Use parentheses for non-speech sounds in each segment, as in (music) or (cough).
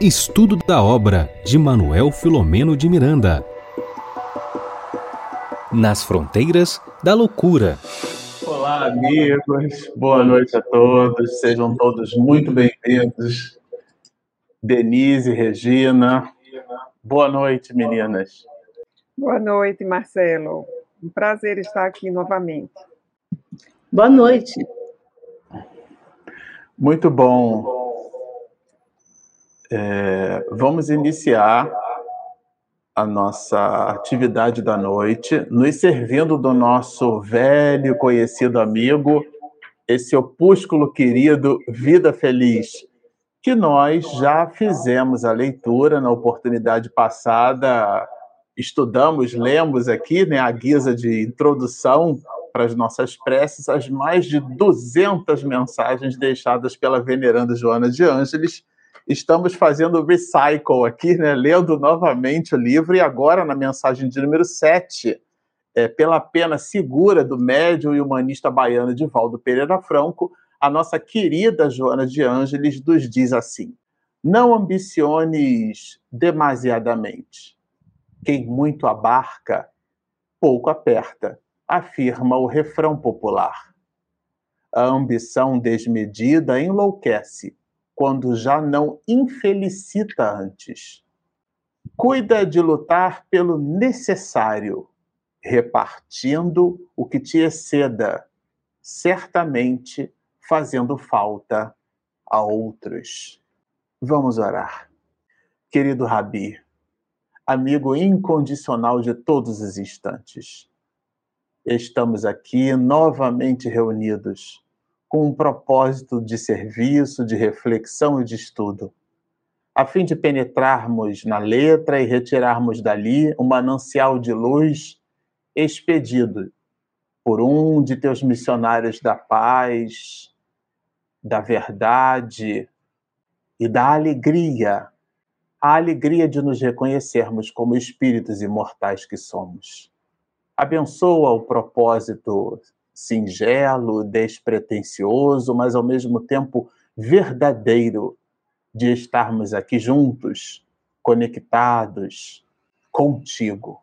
Estudo da obra de Manuel Filomeno de Miranda. Nas fronteiras da loucura. Olá, amigos. Boa noite a todos. Sejam todos muito bem-vindos. Denise, Regina. Boa noite, meninas. Boa noite, Marcelo. Um prazer estar aqui novamente. Boa noite. Muito bom. É, vamos iniciar a nossa atividade da noite, nos servindo do nosso velho conhecido amigo, esse opúsculo querido Vida Feliz, que nós já fizemos a leitura na oportunidade passada, estudamos, lemos aqui, né, a guisa de introdução para as nossas preces, as mais de 200 mensagens deixadas pela veneranda Joana de Ângeles, estamos fazendo recycle aqui, né, lendo novamente o livro, e agora na mensagem de número 7, é, pela pena segura do médium e humanista baiano Divaldo Pereira Franco, a nossa querida Joana de Ângeles nos diz assim: Não ambiciones demasiadamente. Quem muito abarca, pouco aperta, afirma o refrão popular. A ambição desmedida enlouquece quando já não infelicita antes. Cuida de lutar pelo necessário, repartindo o que te exceda, certamente fazendo falta a outros. Vamos orar. Querido Rabi, amigo incondicional de todos os instantes, estamos aqui novamente reunidos com um propósito de serviço, de reflexão e de estudo, a fim de penetrarmos na letra e retirarmos dali um manancial de luz expedido por um de teus missionários da paz, da verdade e da alegria, a alegria de nos reconhecermos como espíritos imortais que somos. Abençoa o propósito singelo, despretensioso, mas ao mesmo tempo verdadeiro de estarmos aqui juntos, conectados contigo.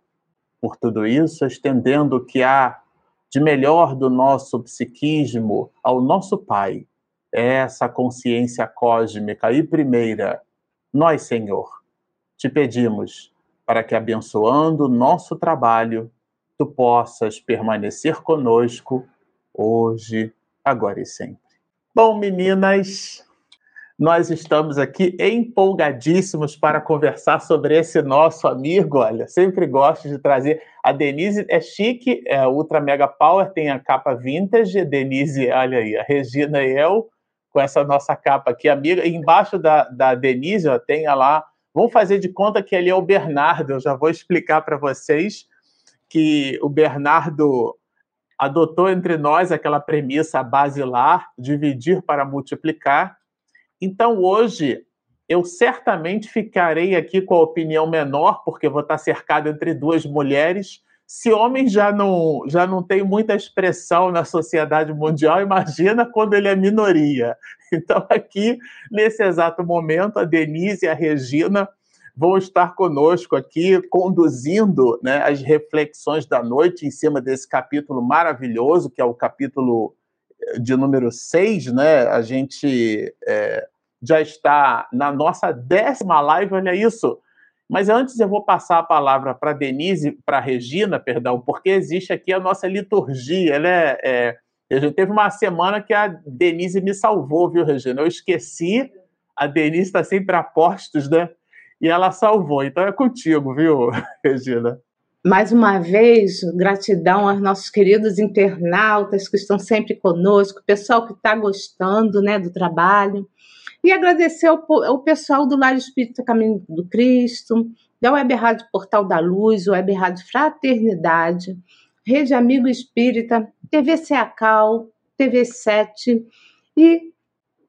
Por tudo isso, estendendo o que há de melhor do nosso psiquismo ao nosso Pai, essa consciência cósmica e primeira, nós, Senhor, te pedimos para que, abençoando o nosso trabalho, tu possas permanecer conosco hoje, agora e sempre. Bom, meninas, nós estamos aqui empolgadíssimos para conversar sobre esse nosso amigo. Olha, sempre gosto de trazer. A Denise é chique, é Ultra Mega Power, tem a capa vintage. Denise, olha aí, a Regina e eu, com essa nossa capa aqui, amiga. E embaixo da, da Denise, ó, tem lá. Vamos fazer de conta que ali é o Bernardo, eu já vou explicar para vocês que o Bernardo adotou entre nós aquela premissa basilar, dividir para multiplicar. Então, hoje, eu certamente ficarei aqui com a opinião menor, porque vou estar cercado entre duas mulheres. Se homens já não, já não tem muita expressão na sociedade mundial, imagina quando ele é minoria. Então, aqui, nesse exato momento, a Denise e a Regina vão estar conosco aqui, conduzindo né, as reflexões da noite em cima desse capítulo maravilhoso, que é o capítulo eh, de número 6. Né? A gente é, já está na nossa décima live, olha isso. Mas antes eu vou passar a palavra para Denise, para Regina, perdão, porque existe aqui a nossa liturgia. Ela é, é, a gente teve uma semana que a Denise me salvou, viu, Regina? Eu esqueci. A Denise está sempre a postos, né? E ela salvou. Então é contigo, viu, (laughs) Regina? Mais uma vez, gratidão aos nossos queridos internautas que estão sempre conosco, o pessoal que está gostando né, do trabalho. E agradecer ao, ao pessoal do Lar Espírita Caminho do Cristo, da Web Rádio Portal da Luz, Web Rádio Fraternidade, Rede Amigo Espírita, TV Ceacal, TV 7 e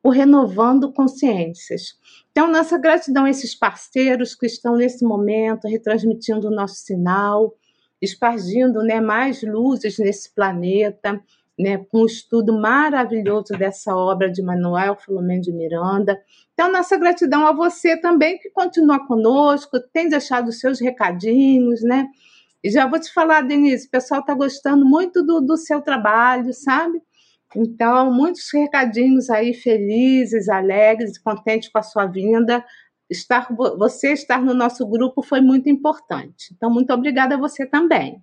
o Renovando Consciências. Então, nossa gratidão a esses parceiros que estão nesse momento retransmitindo o nosso sinal, espargindo né, mais luzes nesse planeta, né, com um estudo maravilhoso dessa obra de Manuel Filomeno de Miranda. Então, nossa gratidão a você também que continua conosco, tem deixado seus recadinhos, né? E já vou te falar, Denise, o pessoal está gostando muito do, do seu trabalho, sabe? Então, muitos recadinhos aí felizes, alegres, contentes com a sua vinda. Estar, você estar no nosso grupo foi muito importante. Então, muito obrigada a você também.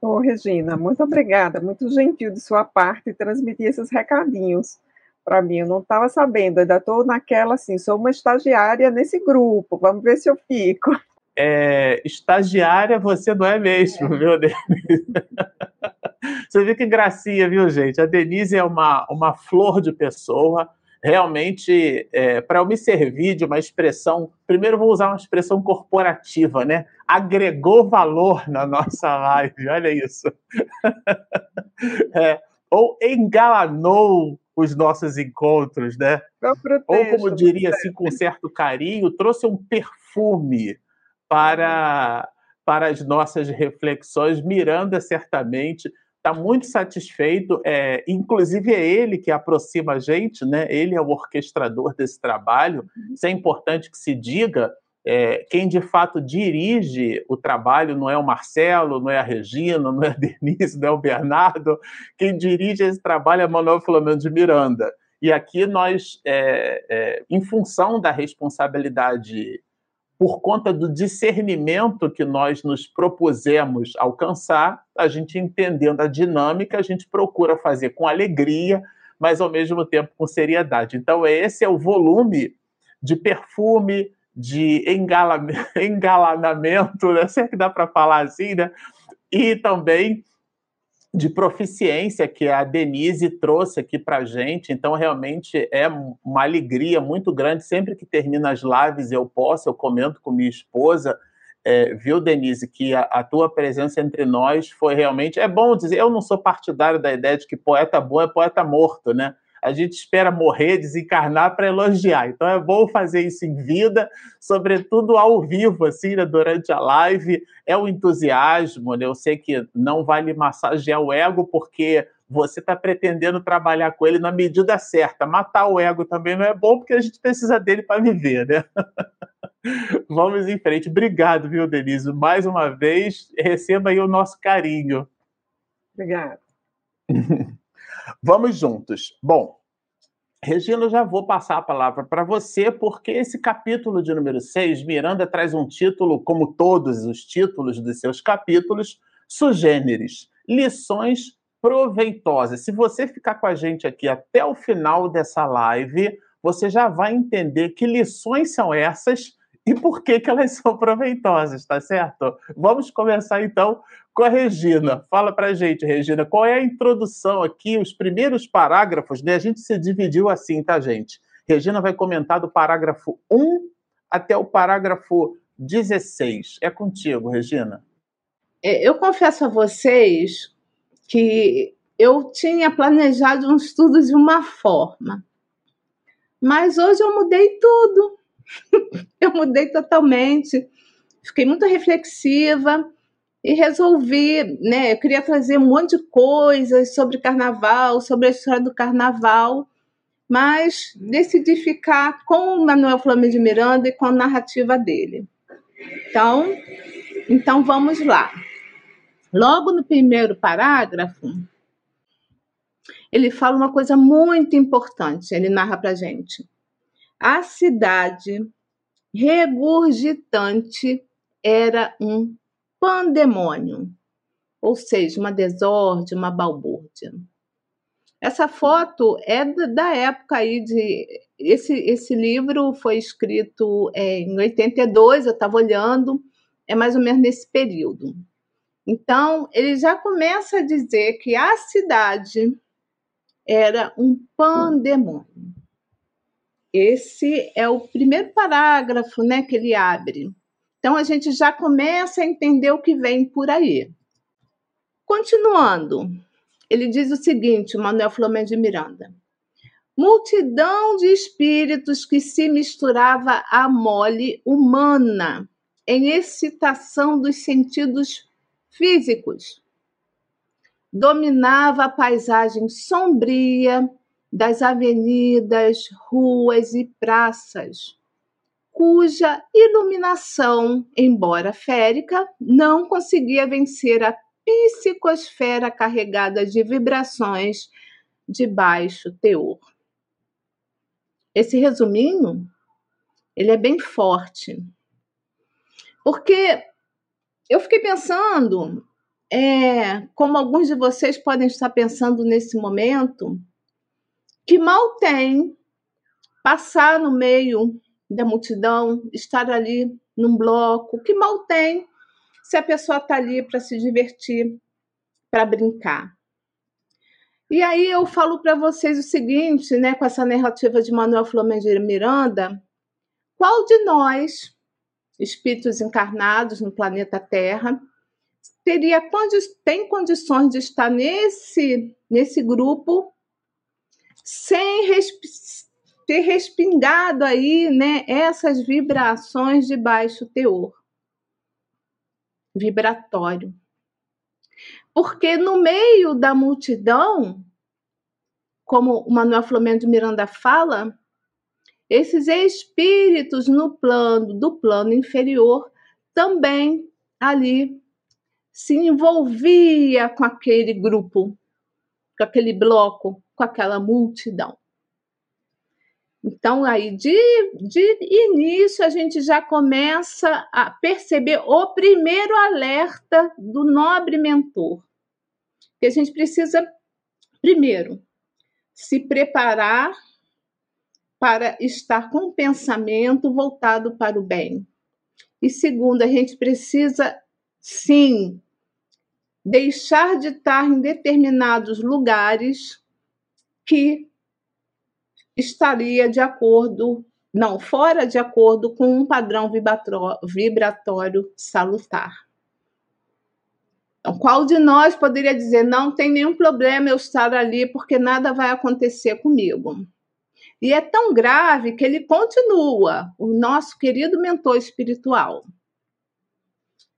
Ô, Regina, muito obrigada, muito gentil de sua parte transmitir esses recadinhos para mim. Eu não estava sabendo, ainda estou naquela assim, sou uma estagiária nesse grupo, vamos ver se eu fico. É, estagiária você não é mesmo, viu, Denise? (laughs) Você vê que gracinha, viu, gente? A Denise é uma, uma flor de pessoa realmente, é, para eu me servir de uma expressão, primeiro vou usar uma expressão corporativa, né? Agregou valor na nossa live, olha isso. (laughs) É, ou engalanou os nossos encontros, né? Protejo, ou como diria assim, com certo carinho, trouxe um perfume para, para as nossas reflexões. Miranda, certamente, está muito satisfeito, é, inclusive é ele que aproxima a gente, né? ele é o orquestrador desse trabalho. Uhum. Isso é importante que se diga. É, quem de fato dirige o trabalho não é o Marcelo, não é a Regina, não é a (laughs) Denise, não é o Bernardo. Quem dirige esse trabalho é Manuel Filomeno de Miranda. E aqui nós, é, é em função da responsabilidade por conta do discernimento que nós nos propusemos alcançar, a gente entendendo a dinâmica, a gente procura fazer com alegria, mas ao mesmo tempo com seriedade. Então, esse é o volume de perfume, de (laughs) engalanamento, né? se é que dá para falar assim, né? E também de proficiência que a Denise trouxe aqui para a gente. Então, realmente é uma alegria muito grande. Sempre que termina as lives, eu posso, eu comento com minha esposa. É, viu, Denise, que a, a, tua presença entre nós foi realmente. É bom dizer, eu não sou partidário da ideia de que poeta bom é poeta morto, né? A gente espera morrer, desencarnar para elogiar. Então é bom fazer isso em vida, sobretudo ao vivo, assim, né, durante a live. É o entusiasmo, né? Eu sei que não vale massagear o ego, porque você está pretendendo trabalhar com ele na medida certa. Matar o ego também não é bom, porque a gente precisa dele para viver, né? (laughs) Vamos em frente. Obrigado, viu, Denise? Mais uma vez, receba aí o nosso carinho. Obrigada. (laughs) Vamos juntos. Bom, Regina, eu já vou passar a palavra para você, porque esse capítulo de número 6, Miranda traz um título, como todos os títulos dos seus capítulos, sugêneres, lições proveitosas. Se você ficar com a gente aqui até o final dessa live, você já vai entender que lições são essas e por que, que elas (laughs) são proveitosas, tá certo? Vamos começar então com a Regina. Fala pra gente, Regina, qual é a introdução aqui, os primeiros parágrafos, né? A gente se dividiu assim, tá, gente? Regina vai comentar do parágrafo 1 até o parágrafo 16. É contigo, Regina. É, eu confesso a vocês que eu tinha planejado um estudo de uma forma, mas hoje eu mudei tudo. (laughs) eu mudei totalmente, fiquei muito reflexiva e resolvi, né? Eu queria trazer um monte de coisas sobre carnaval, sobre a história do carnaval, mas decidi ficar com o Manuel Flamengo de Miranda e com a narrativa dele. Então, então vamos lá. Logo no primeiro parágrafo, ele fala uma coisa muito importante. Ele narra para gente a cidade regurgitante era um pandemônio, ou seja, uma desordem, uma balbúrdia. Essa foto é da época aí de. Esse, esse livro foi escrito é, em 82, eu estava olhando, é mais ou menos nesse período. Então, ele já começa a dizer que a cidade era um pandemônio. Esse é o primeiro parágrafo né, que ele abre. Então a gente já começa a entender o que vem por aí. Continuando, ele diz o seguinte, Manuel Flamengo de Miranda. Multidão de espíritos que se misturava à mole humana em excitação dos sentidos físicos. dominava a paisagem sombria das avenidas, ruas e praças, cuja iluminação, embora férica, não conseguia vencer a psicosfera carregada de vibrações de baixo teor. Esse resuminho, ele é bem forte. Porque eu fiquei pensando, é, como alguns de vocês podem estar pensando nesse momento, que mal tem passar no meio da multidão, estar ali num bloco, que mal tem se a pessoa está ali para se divertir, para brincar. E aí eu falo para vocês o seguinte, né, com essa narrativa de Manuel Flamengo Miranda, qual de nós, espíritos encarnados no planeta Terra, teria tem condições de estar nesse nesse grupo sem resp ter respingado aí, né, essas vibrações de baixo teor vibratório. Porque no meio da multidão, como o Manuel Flamengo de Miranda fala, esses espíritos no plano do plano inferior também ali se envolvia com aquele grupo, com aquele bloco, com aquela multidão. Então, aí, de, de início, a gente já começa a perceber o primeiro alerta do nobre mentor. Que a gente precisa, primeiro, se preparar para estar com o pensamento voltado para o bem. E segundo, a gente precisa, sim, deixar de estar em determinados lugares que estaria de acordo, não, fora de acordo com um padrão vibratório salutar. Então, qual de nós poderia dizer, não tem nenhum problema eu estar ali porque nada vai acontecer comigo? E é tão grave que ele continua, o nosso querido mentor espiritual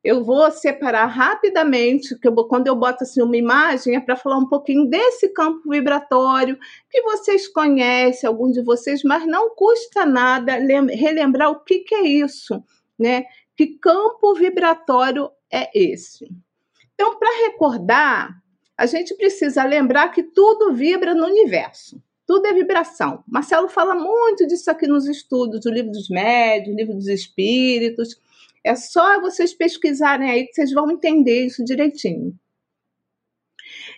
eu vou separar rapidamente, que eu, quando eu boto assim uma imagem, é para falar um pouquinho desse campo vibratório que vocês conhecem, algum de vocês, mas não custa nada relembrar o que, que é isso, né? Que campo vibratório é esse? Então, para recordar, a gente precisa lembrar que tudo vibra no universo. Tudo é vibração. Marcelo fala muito disso aqui nos estudos, do livro dos médios, livro dos espíritos. É só vocês pesquisarem aí que vocês vão entender isso direitinho.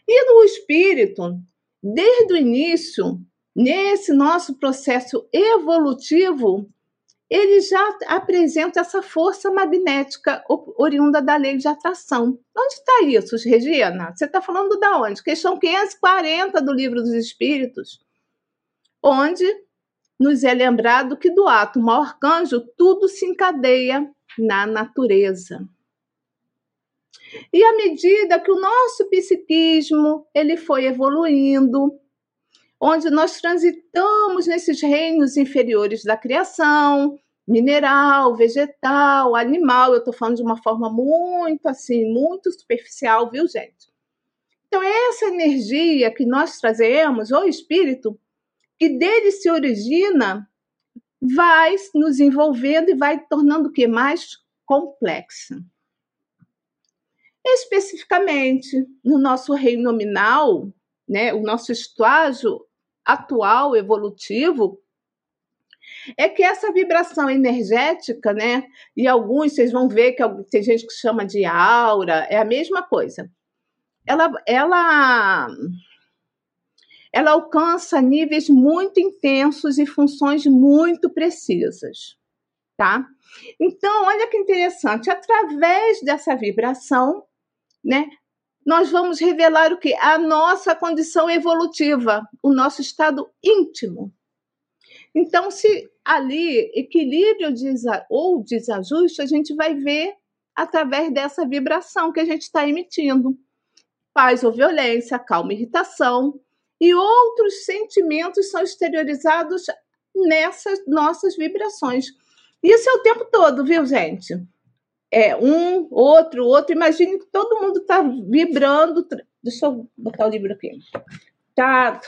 E no espírito, desde o início, nesse nosso processo evolutivo, ele já apresenta essa força magnética oriunda da lei de atração. Onde está isso, Regina? Você está falando da onde? Questão 540 do Livro dos Espíritos, onde nos é lembrado que do átomo ao arcanjo tudo se encadeia na natureza. E à medida que o nosso psiquismo ele foi evoluindo, onde nós transitamos nesses reinos inferiores da criação, mineral, vegetal, animal, eu estou falando de uma forma muito assim, muito superficial, viu, gente? Então, essa energia que nós trazemos, o espírito, que dele se origina, vai nos envolvendo e vai tornando o que mais complexa. Especificamente no nosso reino nominal, né, o nosso estágio atual evolutivo é que essa vibração energética, né, e alguns vocês vão ver que tem gente que chama de aura, é a mesma coisa. Ela ela ela alcança níveis muito intensos e funções muito precisas, tá? Então, olha que interessante, através dessa vibração, né, nós vamos revelar o que? A nossa condição evolutiva, o nosso estado íntimo. Então, se ali equilíbrio ou desajuste, a gente vai ver através dessa vibração que a gente está emitindo. Paz ou violência, calma, irritação, e outros sentimentos são exteriorizados nessas nossas vibrações. Isso é o tempo todo, viu, gente? é um, outro, outro. Imagine que todo mundo está vibrando. Deixa eu botar o livro aqui. Está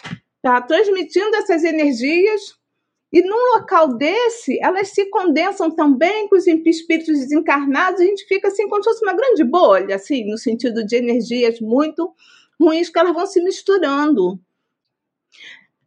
tá transmitindo essas energias. E num local desse, elas se condensam também com os espíritos desencarnados. A gente fica assim, como se fosse uma grande bolha, assim, no sentido de energias muito ruins que elas vão se misturando.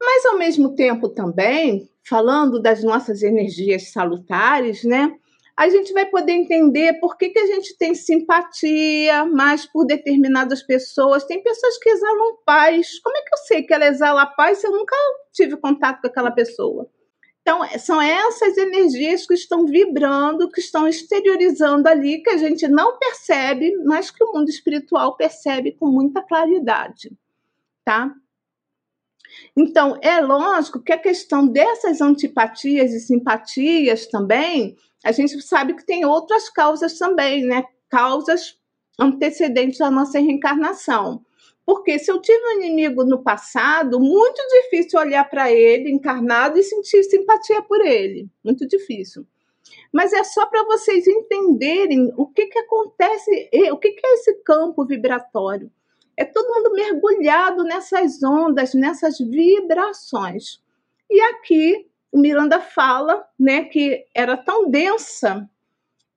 Mas, ao mesmo tempo, também, falando das nossas energias salutares, né? a gente vai poder entender por que, que a gente tem simpatia mais por determinadas pessoas. Tem pessoas que exalam paz. Como é que eu sei que ela exala paz se eu nunca tive contato com aquela pessoa? Então, são essas energias que estão vibrando, que estão exteriorizando ali, que a gente não percebe, mas que o mundo espiritual percebe com muita claridade, tá? Então, é lógico que a questão dessas antipatias e simpatias também a gente sabe que tem outras causas também, né? Causas antecedentes à nossa reencarnação. Porque se eu tive um inimigo no passado, muito difícil olhar para ele encarnado e sentir simpatia por ele. Muito difícil. Mas é só para vocês entenderem o que, que acontece, o que, que é esse campo vibratório. É todo mundo mergulhado nessas ondas, nessas vibrações. E aqui o Miranda fala né, que era tão densa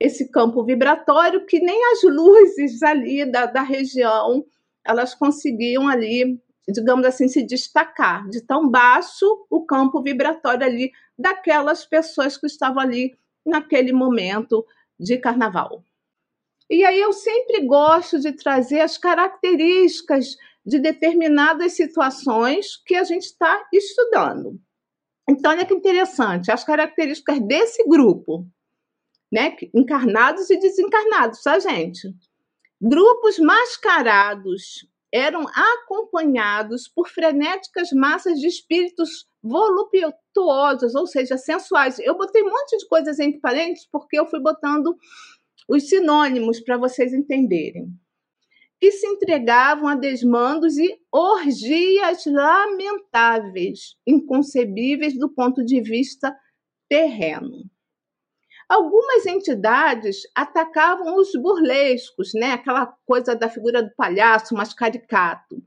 esse campo vibratório que nem as luzes ali da, da região elas conseguiam ali, digamos assim, se destacar de tão baixo o campo vibratório ali daquelas pessoas que estavam ali naquele momento de carnaval. E aí eu sempre gosto de trazer as características de determinadas situações que a gente está estudando. Então, olha que interessante, as características desse grupo, né? Encarnados e desencarnados, tá, gente? Grupos mascarados eram acompanhados por frenéticas massas de espíritos voluptuosos, ou seja, sensuais. Eu botei um monte de coisas entre parênteses porque eu fui botando os sinônimos para vocês entenderem que se entregavam a desmandos e orgias lamentáveis, inconcebíveis do ponto de vista terreno. Algumas entidades atacavam os burlescos, né? aquela coisa da figura do palhaço mais caricato.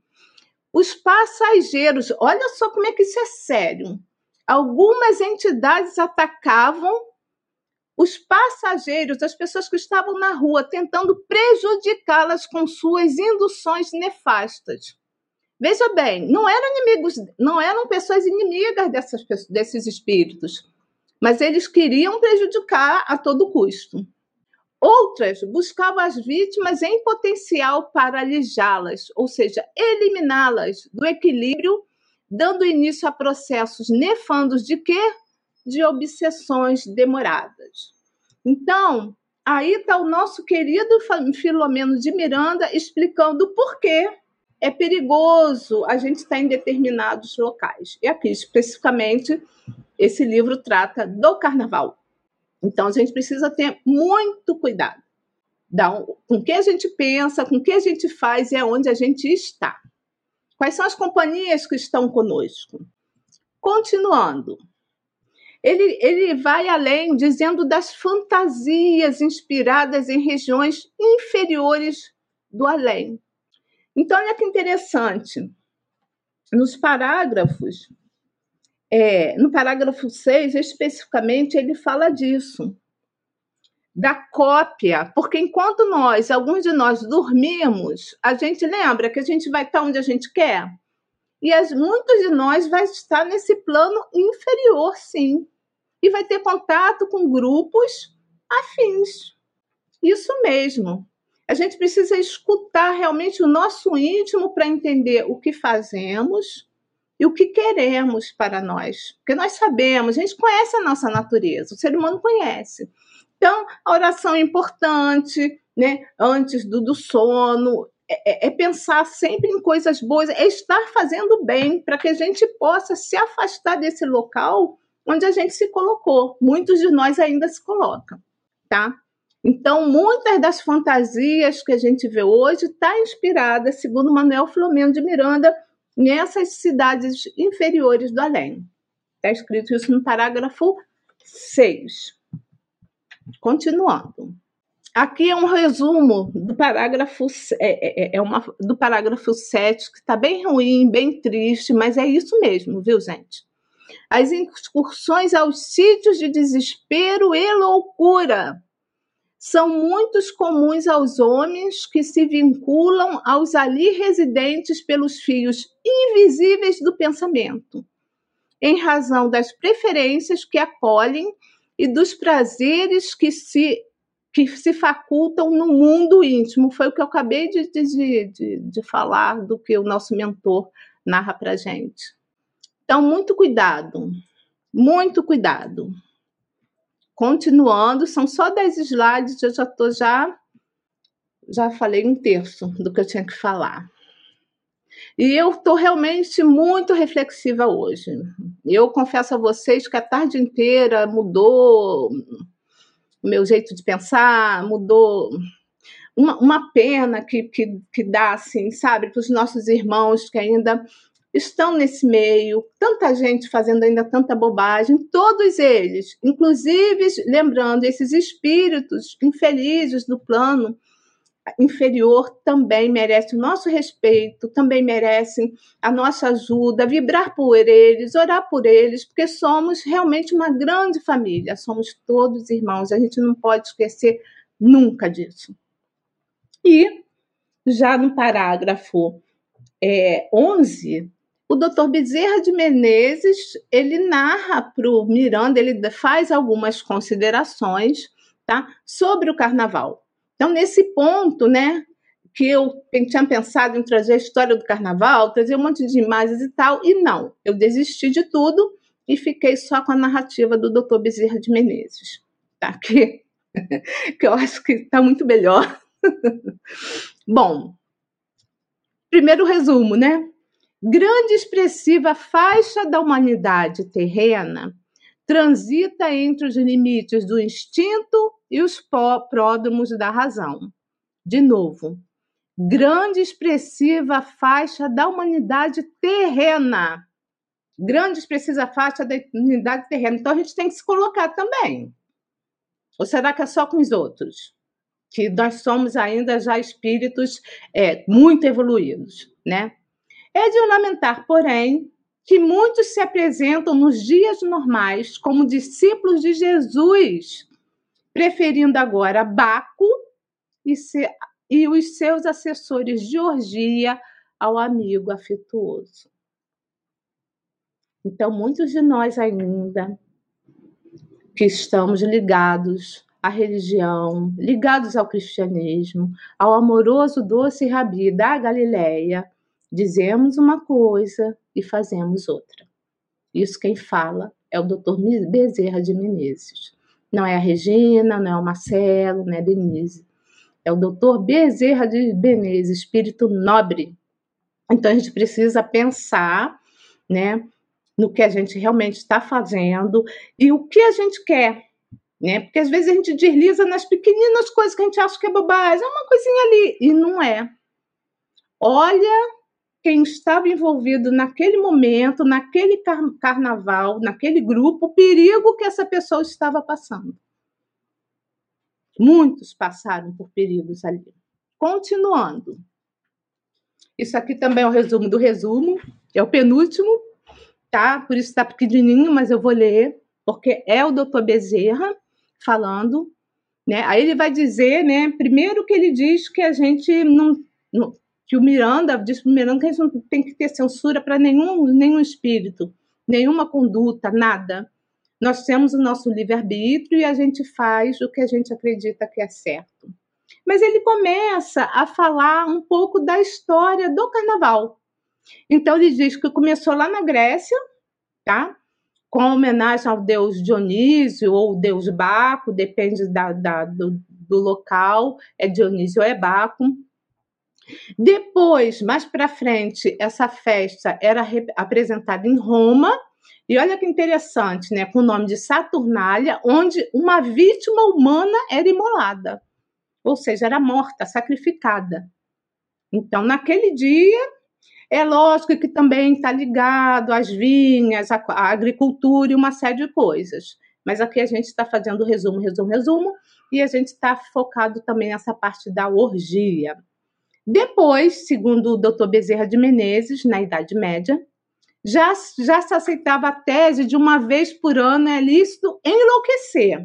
Os passageiros, olha só como é que isso é sério. Algumas entidades atacavam os passageiros, as pessoas que estavam na rua, tentando prejudicá-las com suas induções nefastas. Veja bem, não eram inimigos, não eram pessoas inimigas dessas, desses espíritos, mas eles queriam prejudicar a todo custo. Outras buscavam as vítimas em potencial para alijá-las, ou seja, eliminá-las do equilíbrio, dando início a processos nefandos de quê? De obsessões demoradas. Então, aí está o nosso querido Filomeno de Miranda explicando por que é perigoso a gente estar em determinados locais. E aqui, especificamente, esse livro trata do carnaval. Então, a gente precisa ter muito cuidado. Com o que a gente pensa, com o que a gente faz e aonde a gente está. Quais são as companhias que estão conosco? Continuando, ele, ele vai além, dizendo das fantasias inspiradas em regiões inferiores do além. Então, olha que interessante. Nos parágrafos, é, no parágrafo 6, especificamente, ele fala disso, da cópia, porque enquanto nós, alguns de nós, dormimos, a gente lembra que a gente vai estar onde a gente quer? E as, muitos de nós vai estar nesse plano inferior, sim e vai ter contato com grupos afins. Isso mesmo. A gente precisa escutar realmente o nosso íntimo para entender o que fazemos e o que queremos para nós. Porque nós sabemos, a gente conhece a nossa natureza, o ser humano conhece. Então, a oração é importante, né? Antes do, do sono, é, é, é pensar sempre em coisas boas, é estar fazendo bem para que a gente possa se afastar desse local onde a gente se colocou. Muitos de nós ainda se colocam, tá? Então, muitas das fantasias que a gente vê hoje está inspirada, segundo Manuel Flamengo de Miranda, nessas cidades inferiores do além. Está escrito isso no parágrafo 6. Continuando. Aqui é um resumo do parágrafo, é, é, é uma, do parágrafo 7, que está bem ruim, bem triste, mas é isso mesmo, viu, gente? As excursões aos sítios de desespero e loucura são muito comuns aos homens que se vinculam aos ali residentes pelos fios invisíveis do pensamento, em razão das preferências que acolhem e dos prazeres que se que se facultam no mundo íntimo. Foi o que eu acabei de, de, de, de falar do que o nosso mentor narra para gente. Então, muito cuidado, muito cuidado. Continuando, são só 10 slides, eu já estou já já falei um terço do que eu tinha que falar. E eu estou realmente muito reflexiva hoje. Eu confesso a vocês que a tarde inteira mudou o meu jeito de pensar, mudou. Uma, uma pena que, que, que dá, assim, sabe, para os nossos irmãos que ainda estão nesse meio, tanta gente fazendo ainda tanta bobagem, todos eles, inclusive, lembrando, esses espíritos infelizes do plano inferior também merecem o nosso respeito, também merecem a nossa ajuda, vibrar por eles, orar por eles, porque somos realmente uma grande família, somos todos irmãos, a gente não pode esquecer nunca disso. E já no parágrafo é, 11, o doutor Bezerra de Menezes, ele narra para o Miranda, ele faz algumas considerações tá, sobre o carnaval. Então, nesse ponto, né, que eu tinha pensado em trazer a história do carnaval, trazer um monte de imagens e tal, e não, eu desisti de tudo e fiquei só com a narrativa do Dr. Bezerra de Menezes, tá? Que, (laughs) que eu acho que está muito melhor. (laughs) Bom, primeiro resumo, né? Grande expressiva faixa da humanidade terrena transita entre os limites do instinto e os pródromos da razão. De novo, grande expressiva faixa da humanidade terrena. Grande expressiva faixa da humanidade terrena. Então a gente tem que se colocar também. Ou será que é só com os outros? Que nós somos ainda já espíritos é, muito evoluídos, né? É de lamentar, porém, que muitos se apresentam nos dias normais como discípulos de Jesus, preferindo agora Baco e, se, e os seus assessores de orgia ao amigo afetuoso. Então, muitos de nós ainda que estamos ligados à religião, ligados ao cristianismo, ao amoroso doce Rabi da Galileia, dizemos uma coisa e fazemos outra. Isso quem fala é o Dr. Bezerra de Menezes. Não é a Regina, não é o Marcelo, não é a Denise. É o Dr. Bezerra de Menezes, espírito nobre. Então a gente precisa pensar, né, no que a gente realmente está fazendo e o que a gente quer, né? Porque às vezes a gente desliza nas pequeninas coisas que a gente acha que é bobagem, é uma coisinha ali e não é. Olha quem estava envolvido naquele momento, naquele car carnaval, naquele grupo, o perigo que essa pessoa estava passando. Muitos passaram por perigos ali. Continuando. Isso aqui também é o resumo do resumo, é o penúltimo, tá? Por isso está pequenininho, mas eu vou ler, porque é o doutor Bezerra falando, né? Aí ele vai dizer, né? Primeiro que ele diz que a gente não, não que o Miranda diz para o Miranda que a gente não tem que ter censura para nenhum, nenhum espírito, nenhuma conduta, nada. Nós temos o nosso livre-arbítrio e a gente faz o que a gente acredita que é certo. Mas ele começa a falar um pouco da história do carnaval. Então ele diz que começou lá na Grécia, tá? Com homenagem ao deus Dionísio ou deus Baco, depende da, da do, do local, é Dionísio ou é Baco depois, mais para frente, essa festa era apresentada em Roma. E olha que interessante, né? Com o nome de Saturnália, onde uma vítima humana era imolada, ou seja, era morta, sacrificada. Então, naquele dia, é lógico que também está ligado às vinhas, à agricultura e uma série de coisas. Mas aqui a gente está fazendo resumo, resumo, resumo, e a gente está focado também nessa parte da orgia. Depois, segundo o Dr. Bezerra de Menezes, na Idade Média, já, já se aceitava a tese de uma vez por ano é lícito enlouquecer.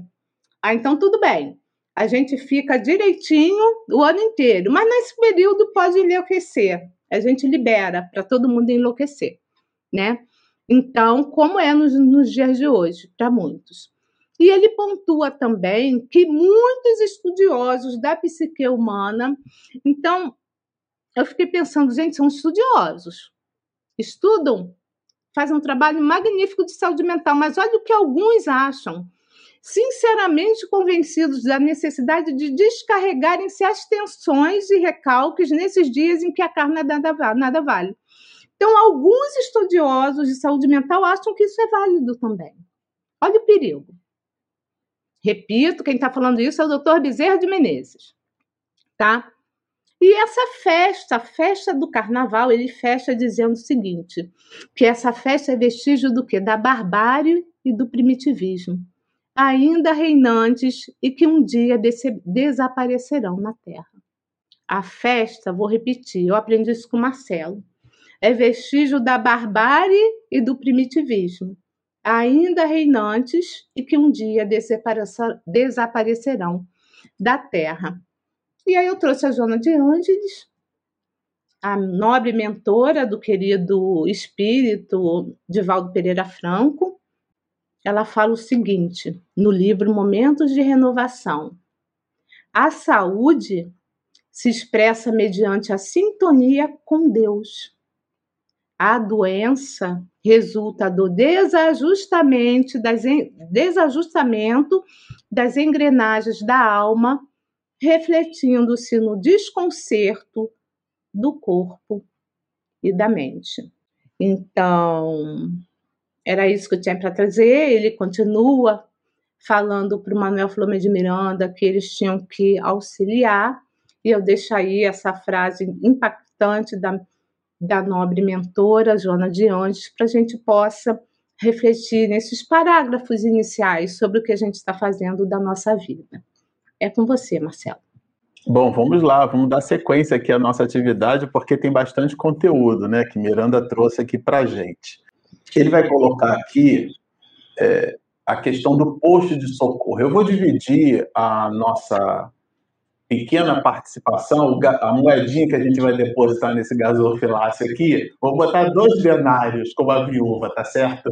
Ah, então tudo bem. A gente fica direitinho o ano inteiro, mas nesse período pode enlouquecer. A gente libera para todo mundo enlouquecer, né? Então, como é nos, nos dias de hoje, para muitos. E ele pontua também que muitos estudiosos da psique humana, então, eu fiquei pensando, gente, são estudiosos, estudam, fazem um trabalho magnífico de saúde mental, mas olha o que alguns acham sinceramente convencidos da necessidade de descarregarem-se as tensões e recalques nesses dias em que a carne nada, nada vale. Então, alguns estudiosos de saúde mental acham que isso é válido também. Olha o perigo. Repito, quem está falando isso é o doutor Bezerra de Menezes. Tá? E essa festa, a festa do carnaval, ele fecha dizendo o seguinte: que essa festa é vestígio do quê? Da barbárie e do primitivismo ainda reinantes e que um dia desaparecerão na terra. A festa, vou repetir, eu aprendi isso com Marcelo, é vestígio da barbárie e do primitivismo, ainda reinantes e que um dia desaparecerão da terra. E aí eu trouxe a Joana de Ângeles, a nobre mentora do querido espírito Divaldo Pereira Franco, ela fala o seguinte no livro Momentos de Renovação: a saúde se expressa mediante a sintonia com Deus. A doença resulta do desajustamento das, desajustamento das engrenagens da alma, refletindo-se no desconcerto do corpo e da mente. Então, era isso que eu tinha para trazer. Ele continua falando para o Manuel Flome de Miranda que eles tinham que auxiliar, e eu deixo aí essa frase impactante da, da nobre mentora Joana de Anjos, para a gente possa refletir nesses parágrafos iniciais sobre o que a gente está fazendo da nossa vida. É com você, Marcelo. Bom, vamos lá, vamos dar sequência aqui à nossa atividade, porque tem bastante conteúdo, né, que Miranda trouxe aqui para a gente. Ele vai colocar aqui é, a questão do posto de socorro. Eu vou dividir a nossa pequena participação, a moedinha que a gente vai depositar nesse gasofilácio aqui, vou botar dois denários como a viúva, tá certo?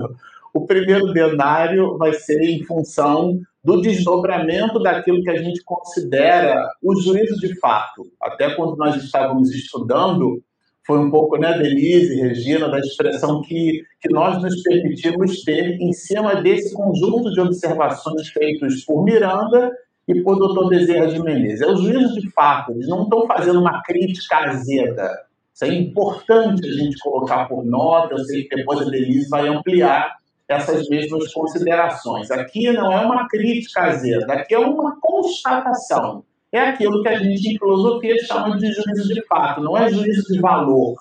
O primeiro denário vai ser em função do desdobramento daquilo que a gente considera o juízo de fato. Até quando nós estávamos estudando, foi um pouco, né, Denise, Regina, da expressão que, que nós nos permitimos ter em cima desse conjunto de observações feitos por Miranda e por doutor Bezerra de Menezes. É o juízo de fato, eles não estão fazendo uma crítica azeda. Isso é importante a gente colocar por nota, eu sei que depois a Denise vai ampliar essas mesmas considerações. Aqui não é uma crítica azeda, aqui é uma constatação é aquilo que a gente em filosofia chama de juízo de fato, não é juízo de valor.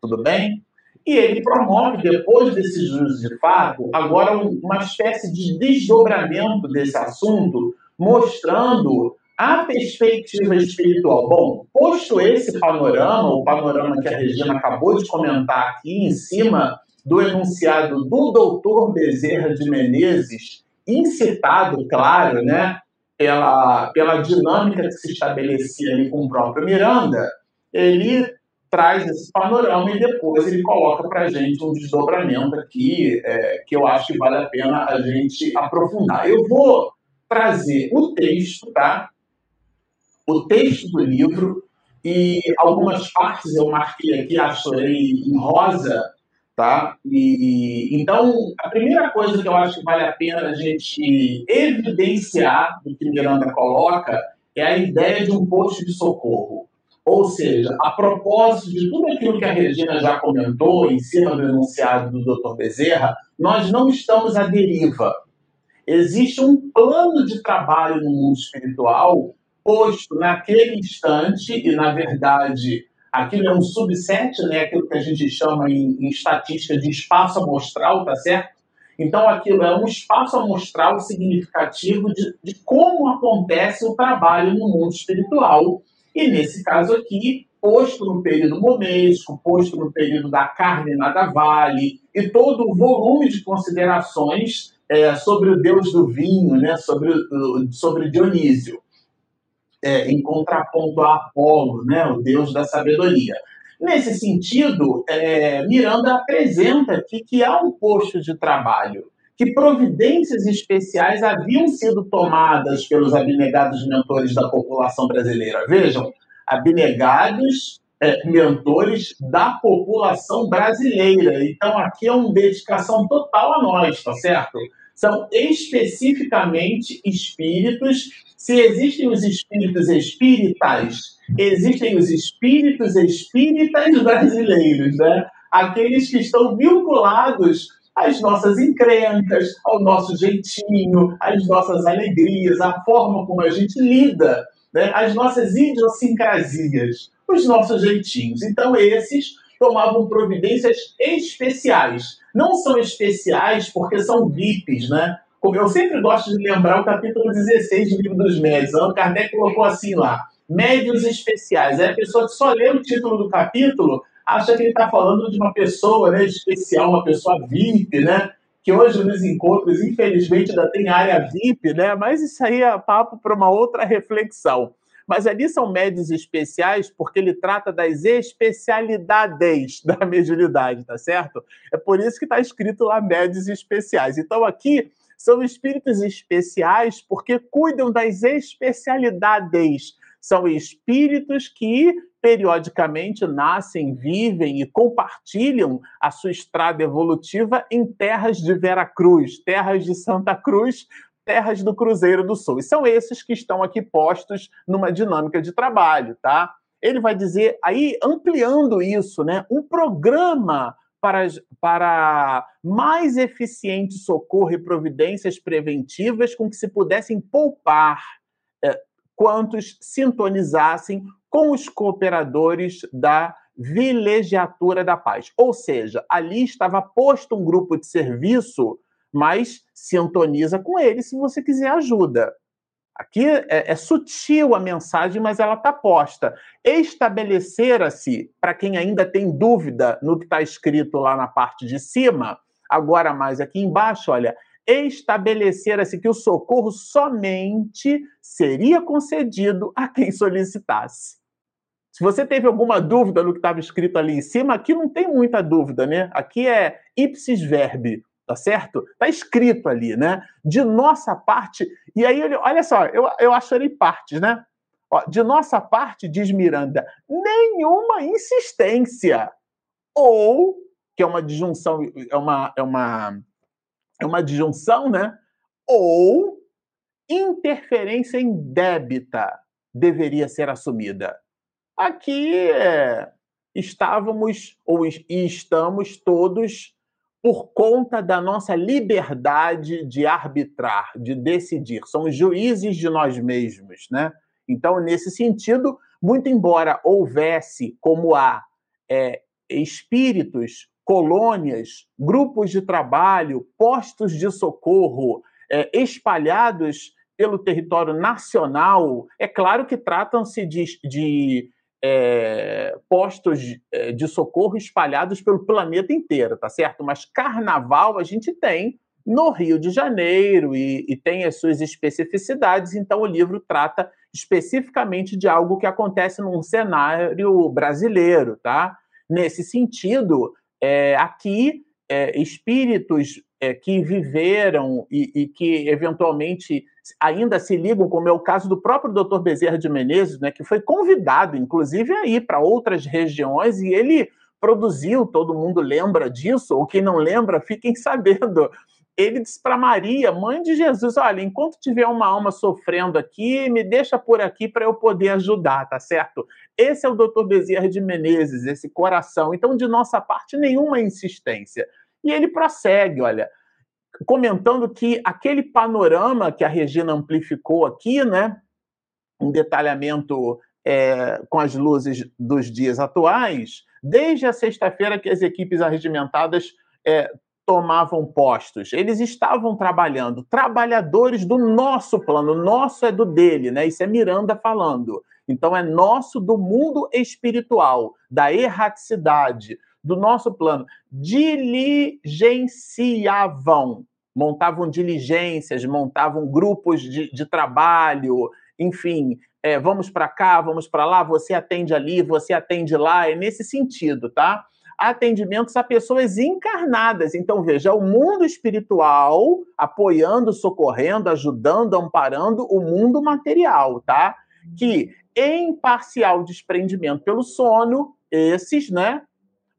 Tudo bem? E ele promove, depois desse juízo de fato, agora uma espécie de desdobramento desse assunto, mostrando a perspectiva espiritual. Bom, posto esse panorama, o panorama que a Regina acabou de comentar aqui em cima do enunciado do doutor Bezerra de Menezes, incitado, claro, né, pela, pela dinâmica que se estabelecia ali com o próprio Miranda, ele traz esse panorama e depois ele coloca para a gente um desdobramento aqui é, que eu acho que vale a pena a gente aprofundar. Eu vou trazer o texto, tá? O texto do livro e algumas partes eu marquei aqui, achei em rosa, Tá? E, então, a primeira coisa que eu acho que vale a pena a gente evidenciar do que Miranda coloca é a ideia de um posto de socorro. Ou seja, a propósito de tudo aquilo que a Regina já comentou em cima do enunciado do Dr. Bezerra, nós não estamos à deriva. Existe um plano de trabalho no mundo espiritual posto naquele instante, e na verdade Aquilo é um subset, né? Aquilo que a gente chama em, em estatística de espaço amostral, tá certo? Então, aquilo é um espaço amostral significativo de, de como acontece o trabalho no mundo espiritual. E nesse caso aqui, posto no período momesco, posto no período da carne nada vale, e todo o volume de considerações é, sobre o deus do vinho, né, sobre, sobre Dionísio, é, em contraponto a Apolo, né, o deus da sabedoria. Nesse sentido, é, Miranda apresenta aqui que há um posto de trabalho, que providências especiais haviam sido tomadas pelos abnegados mentores da população brasileira. Vejam, abnegados é, mentores da população brasileira. Então, aqui é uma dedicação total a nós, tá certo? São especificamente espíritos. Se existem os espíritos espíritas, existem os espíritos espíritas brasileiros, né? Aqueles que estão vinculados às nossas encrencas, ao nosso jeitinho, às nossas alegrias, à forma como a gente lida, né? as nossas idiosincrasias, os nossos jeitinhos. Então, esses tomavam providências especiais. Não são especiais porque são VIPs, né? Como eu sempre gosto de lembrar o capítulo 16 do Livro dos Médios. Allan Kardec colocou assim lá: médios especiais. Aí a pessoa que só lê o título do capítulo acha que ele está falando de uma pessoa né, especial, uma pessoa VIP, né? Que hoje nos encontros, infelizmente, ainda tem área VIP, né? Mas isso aí é papo para uma outra reflexão. Mas ali são médios especiais porque ele trata das especialidades da mediunidade, tá certo? É por isso que está escrito lá médios especiais. Então aqui são espíritos especiais porque cuidam das especialidades. São espíritos que periodicamente nascem, vivem e compartilham a sua estrada evolutiva em terras de Vera Cruz, terras de Santa Cruz, terras do Cruzeiro do Sul. E são esses que estão aqui postos numa dinâmica de trabalho, tá? Ele vai dizer, aí ampliando isso, né, um programa para, para mais eficiente socorro e providências preventivas com que se pudessem poupar é, quantos sintonizassem com os cooperadores da vilegiatura da paz. Ou seja, ali estava posto um grupo de serviço mas sintoniza com ele se você quiser ajuda. Aqui é, é sutil a mensagem, mas ela está posta. Estabelecer-se, para quem ainda tem dúvida no que está escrito lá na parte de cima, agora mais aqui embaixo, olha, estabelecer-se que o socorro somente seria concedido a quem solicitasse. Se você teve alguma dúvida no que estava escrito ali em cima, aqui não tem muita dúvida, né? Aqui é ipsis verbi, tá certo? Tá escrito ali, né? De nossa parte, e aí olha só, eu, eu ele partes, né? Ó, de nossa parte, diz Miranda, nenhuma insistência. Ou, que é uma disjunção, é uma, é uma, é uma disjunção, né? Ou interferência indébita deveria ser assumida. Aqui é, estávamos ou estamos todos por conta da nossa liberdade de arbitrar, de decidir. Somos juízes de nós mesmos, né? Então, nesse sentido, muito embora houvesse, como há, é, espíritos, colônias, grupos de trabalho, postos de socorro é, espalhados pelo território nacional, é claro que tratam-se de, de é, postos é, de socorro espalhados pelo planeta inteiro, tá certo? Mas carnaval a gente tem no Rio de Janeiro e, e, tem as suas especificidades, então o livro trata especificamente de algo que acontece num cenário brasileiro, tá? Nesse sentido, é, aqui, é, espíritos é, que viveram e, e, que eventualmente ainda se ligam, como é o caso do próprio Dr. Bezerra de Menezes, né, que foi convidado, inclusive, a ir para outras regiões e ele produziu, todo mundo lembra disso, ou quem não lembra, fiquem (laughs) sabendo. Ele disse para Maria, mãe de Jesus: Olha, enquanto tiver uma alma sofrendo aqui, me deixa por aqui para eu poder ajudar, tá certo? Esse é o doutor Bezerra de Menezes, esse coração. Então, de nossa parte, nenhuma insistência. E ele prossegue, olha, comentando que aquele panorama que a Regina amplificou aqui, né, um detalhamento é, com as luzes dos dias atuais, desde a sexta-feira que as equipes arregimentadas é, tomavam postos, eles estavam trabalhando, trabalhadores do nosso plano, nosso é do dele, né? Isso é Miranda falando. Então é nosso do mundo espiritual, da erraticidade, do nosso plano. Diligenciavam, montavam diligências, montavam grupos de, de trabalho, enfim, é, vamos para cá, vamos para lá, você atende ali, você atende lá, é nesse sentido, tá? Atendimentos a pessoas encarnadas. Então, veja, o mundo espiritual apoiando, socorrendo, ajudando, amparando o mundo material, tá? Que em parcial desprendimento pelo sono, esses, né,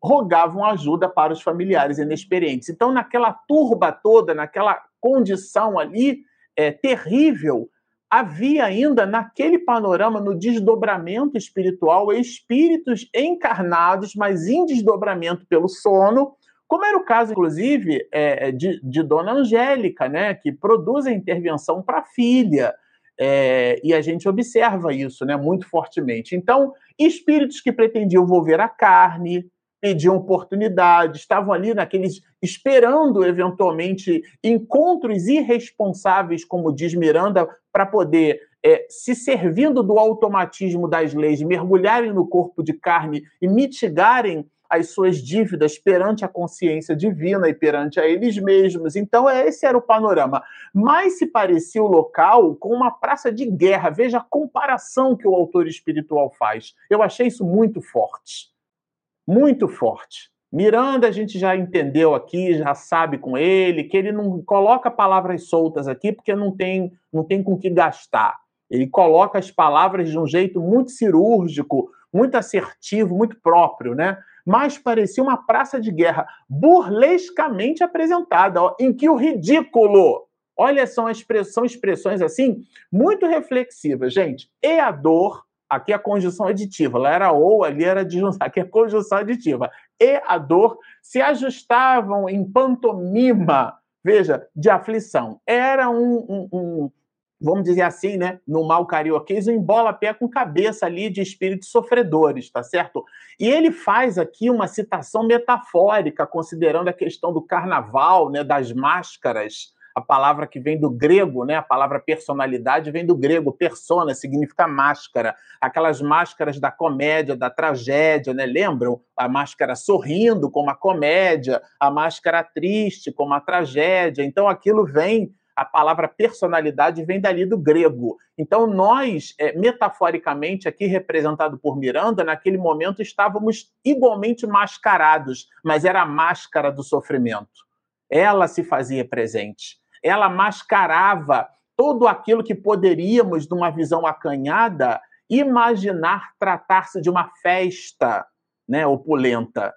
rogavam ajuda para os familiares inexperientes. Então, naquela turba toda, naquela condição ali é, terrível, havia ainda naquele panorama, no desdobramento espiritual, espíritos encarnados, mas em desdobramento pelo sono, como era o caso, inclusive, é, de, de, Dona Angélica, né, que produz a intervenção para a filha. É, e a gente observa isso né, muito fortemente. Então, espíritos que pretendiam volver a carne, pediam oportunidade, estavam ali naqueles esperando eventualmente encontros irresponsáveis, como diz Miranda, para poder é, se servindo do automatismo das leis, mergulharem no corpo de carne e mitigarem as suas dívidas perante a consciência divina e perante a eles mesmos. Então, esse era o panorama. Mas se parecia o local com uma praça de guerra. Veja a comparação que o autor espiritual faz. Eu achei isso muito forte muito forte. Miranda, a gente já entendeu aqui, já sabe com ele, que ele não coloca palavras soltas aqui porque não tem, não tem com que gastar. Ele coloca as palavras de um jeito muito cirúrgico, muito assertivo, muito próprio, né? Mas parecia uma praça de guerra burlescamente apresentada, ó, em que o ridículo. Olha, são, expressões assim muito reflexivas, gente. E a dor Aqui a conjunção aditiva, lá era ou, ali era disjunção, aqui a conjunção aditiva. E a dor se ajustavam em pantomima, veja, de aflição. Era um, um, um vamos dizer assim, né, no mal carioquês, um embola-pé com cabeça ali de espíritos sofredores, tá certo? E ele faz aqui uma citação metafórica, considerando a questão do carnaval, né, das máscaras, a palavra que vem do grego, né? A palavra personalidade vem do grego, persona significa máscara. Aquelas máscaras da comédia, da tragédia, né? Lembram? A máscara sorrindo como a comédia, a máscara triste como a tragédia. Então aquilo vem a palavra personalidade vem dali do grego. Então, nós, é, metaforicamente, aqui representado por Miranda, naquele momento estávamos igualmente mascarados, mas era a máscara do sofrimento. Ela se fazia presente ela mascarava tudo aquilo que poderíamos, numa visão acanhada, imaginar tratar-se de uma festa né, opulenta.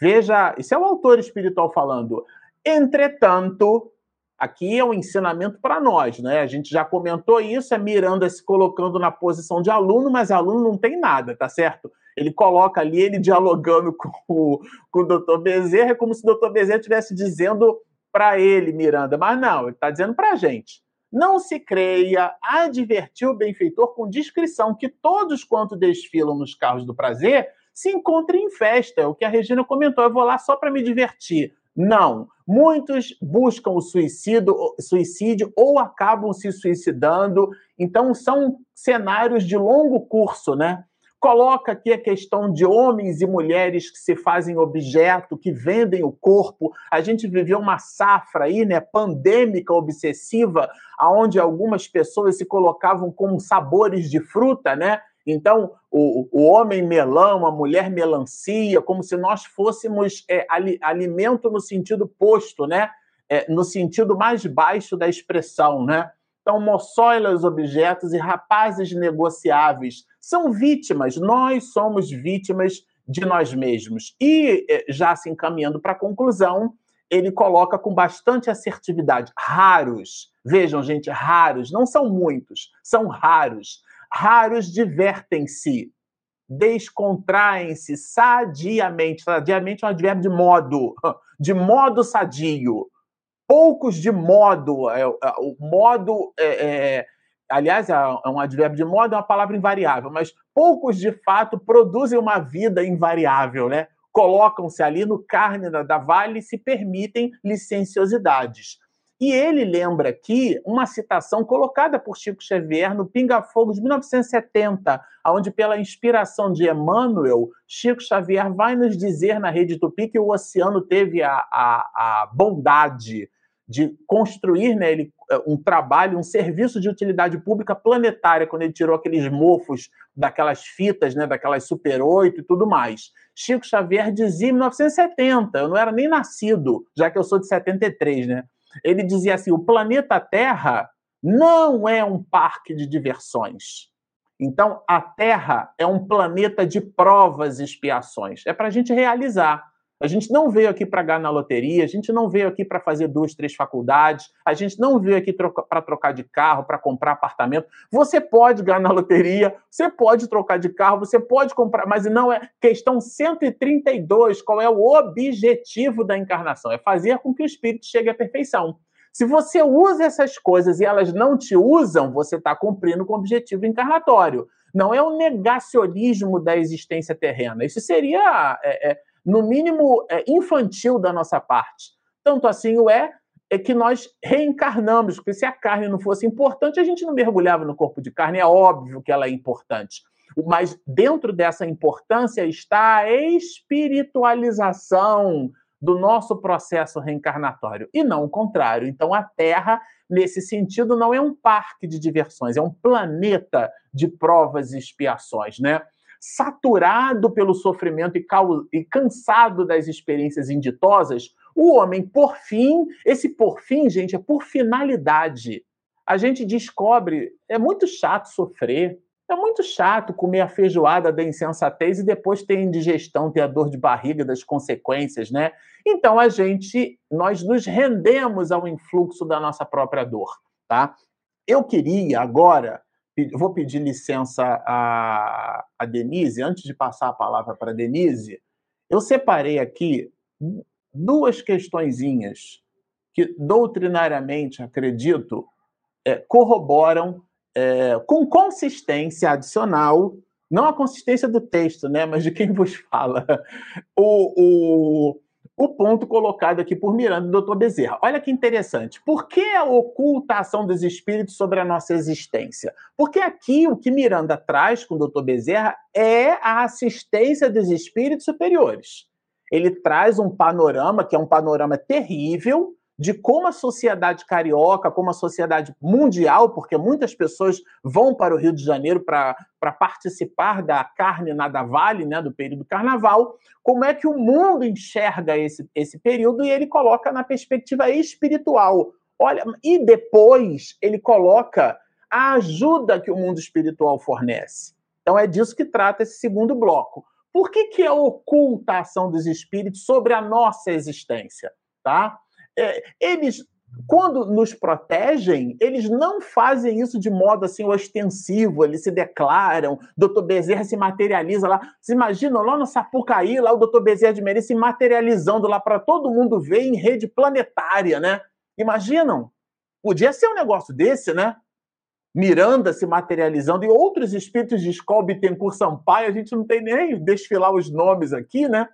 Veja, isso é o autor espiritual falando. Entretanto, aqui é um ensinamento para nós, né? A gente já comentou isso, é Miranda se colocando na posição de aluno, mas aluno não tem nada, tá certo? Ele coloca ali, ele dialogando (laughs) com o, com o doutor Bezerra, é como se o doutor Bezerra estivesse dizendo para ele, Miranda, mas não, ele está dizendo para a gente. Não se creia, advertiu o benfeitor com discrição que todos quanto desfilam nos carros do prazer se encontrem em festa. É o que a Regina comentou, eu vou lá só para me divertir. Não. Muitos buscam o suicídio, suicídio ou acabam se suicidando. Então, são cenários de longo curso, né? Coloca aqui a questão de homens e mulheres que se fazem objeto, que vendem o corpo. A gente viveu uma safra aí, né, pandêmica, obsessiva, aonde algumas pessoas se colocavam como sabores de fruta, né? Então, o, o homem melão, a mulher melancia, como se nós fôssemos é, alimento no sentido posto, né? É, no sentido mais baixo da expressão, né? Então, moçoilas objetos e rapazes negociáveis são vítimas, nós somos vítimas de nós mesmos. E, eh, já se encaminhando para a conclusão, ele coloca com bastante assertividade: raros. Vejam, gente, raros, não são muitos, são raros. Raros divertem-se, descontraem-se sadiamente. Sadiamente é um advérbio de modo, (laughs) de modo sadio. Poucos de modo, é, é, o modo é, é aliás, é, é um advérbio de modo, é uma palavra invariável, mas poucos de fato produzem uma vida invariável, né? colocam-se ali no carne da Vale e se permitem licenciosidades. E ele lembra aqui uma citação colocada por Chico Xavier no Pinga Fogo de 1970, onde, pela inspiração de Emmanuel, Chico Xavier vai nos dizer na Rede Tupi que o oceano teve a, a, a bondade de construir nele né, um trabalho, um serviço de utilidade pública planetária, quando ele tirou aqueles mofos daquelas fitas, né, daquelas Super 8 e tudo mais. Chico Xavier dizia em 1970, eu não era nem nascido, já que eu sou de 73, né? Ele dizia assim: o planeta Terra não é um parque de diversões. Então, a Terra é um planeta de provas e expiações. É para a gente realizar. A gente não veio aqui para ganhar na loteria, a gente não veio aqui para fazer duas, três faculdades, a gente não veio aqui para trocar de carro, para comprar apartamento. Você pode ganhar na loteria, você pode trocar de carro, você pode comprar, mas não é questão 132, qual é o objetivo da encarnação? É fazer com que o espírito chegue à perfeição. Se você usa essas coisas e elas não te usam, você está cumprindo com o objetivo encarnatório. Não é o negacionismo da existência terrena. Isso seria é, é, no mínimo é, infantil da nossa parte. Tanto assim o é, é que nós reencarnamos, porque se a carne não fosse importante, a gente não mergulhava no corpo de carne, é óbvio que ela é importante. Mas dentro dessa importância está a espiritualização do nosso processo reencarnatório, e não o contrário. Então, a Terra, nesse sentido, não é um parque de diversões, é um planeta de provas e expiações, né? Saturado pelo sofrimento e, e cansado das experiências inditosas, o homem, por fim, esse por fim, gente, é por finalidade. A gente descobre, é muito chato sofrer, é muito chato comer a feijoada da insensatez e depois ter indigestão, ter a dor de barriga das consequências, né? Então a gente, nós nos rendemos ao influxo da nossa própria dor, tá? Eu queria agora vou pedir licença a, a Denise, antes de passar a palavra para a Denise, eu separei aqui duas questõezinhas que doutrinariamente, acredito, é, corroboram é, com consistência adicional, não a consistência do texto, né, mas de quem vos fala, (laughs) o, o, o ponto colocado aqui por Miranda e Dr. Bezerra. Olha que interessante. Por que a ocultação dos espíritos sobre a nossa existência? Porque aqui o que Miranda traz com o Dr. Bezerra é a assistência dos espíritos superiores. Ele traz um panorama que é um panorama terrível de como a sociedade carioca, como a sociedade mundial, porque muitas pessoas vão para o Rio de Janeiro para participar da carne nada vale, né, do período carnaval, como é que o mundo enxerga esse, esse período e ele coloca na perspectiva espiritual. Olha, e depois ele coloca a ajuda que o mundo espiritual fornece. Então é disso que trata esse segundo bloco. Por que, que é oculta a ação dos espíritos sobre a nossa existência? Tá? É, eles quando nos protegem, eles não fazem isso de modo assim ostensivo, eles se declaram, doutor Bezerra se materializa lá. Você imagina lá no Sapucaí, lá o doutor Bezerra de Menezes se materializando lá para todo mundo ver em rede planetária, né? Imaginam? Podia ser um negócio desse, né? Miranda se materializando e outros espíritos de Escola Bittencourt Sampaio, a gente não tem nem desfilar os nomes aqui, né?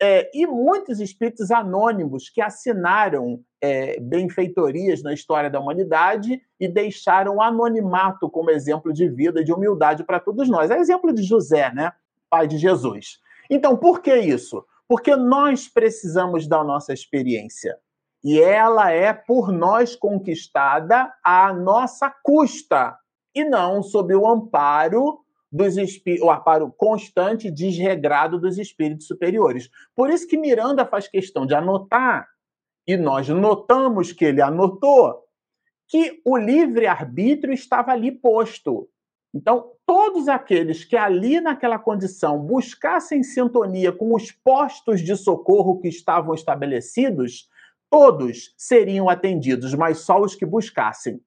É, e muitos espíritos anônimos que assinaram é, benfeitorias na história da humanidade e deixaram anonimato como exemplo de vida e de humildade para todos nós. É exemplo de José, né? Pai de Jesus. Então, por que isso? Porque nós precisamos da nossa experiência. E ela é por nós conquistada à nossa custa, e não sob o amparo dos o aparo constante desregrado dos espíritos superiores. Por isso que Miranda faz questão de anotar, e nós notamos que ele anotou, que o livre-arbítrio estava ali posto. Então, todos aqueles que ali naquela condição buscassem sintonia com os postos de socorro que estavam estabelecidos, todos seriam atendidos, mas só os que buscassem.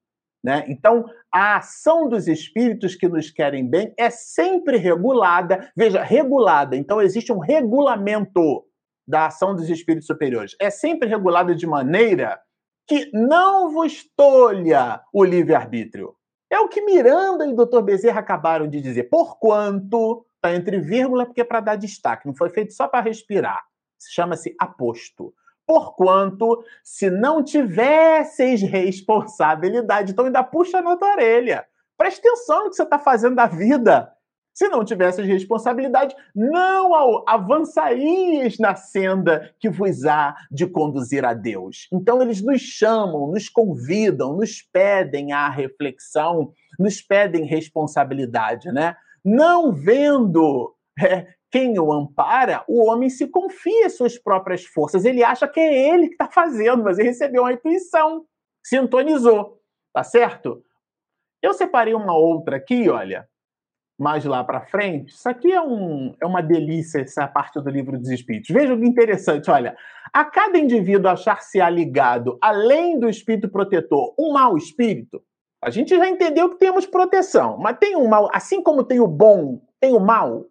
Né? Então, a ação dos espíritos que nos querem bem é sempre regulada. Veja, regulada. Então, existe um regulamento da ação dos espíritos superiores. É sempre regulada de maneira que não vos tolha o livre-arbítrio. É o que Miranda e o Dr. Bezerra acabaram de dizer. Porquanto Está entre vírgula porque é para dar destaque, não foi feito só para respirar. Chama-se aposto. Porquanto, se não tivesseis responsabilidade, então ainda puxa na tua orelha. Preste atenção no que você está fazendo da vida. Se não tivesses responsabilidade, não avançarias na senda que vos há de conduzir a Deus. Então, eles nos chamam, nos convidam, nos pedem a reflexão, nos pedem responsabilidade, né? Não vendo é, quem o ampara, o homem se confia em suas próprias forças. Ele acha que é ele que está fazendo, mas ele recebeu uma intuição, sintonizou, tá certo? Eu separei uma outra aqui, olha, mais lá para frente. Isso aqui é, um, é uma delícia, essa parte do livro dos Espíritos. Veja que interessante, olha. A cada indivíduo achar-se ligado, além do espírito protetor, um mau espírito, a gente já entendeu que temos proteção, mas tem um mal, assim como tem o bom, tem o mal,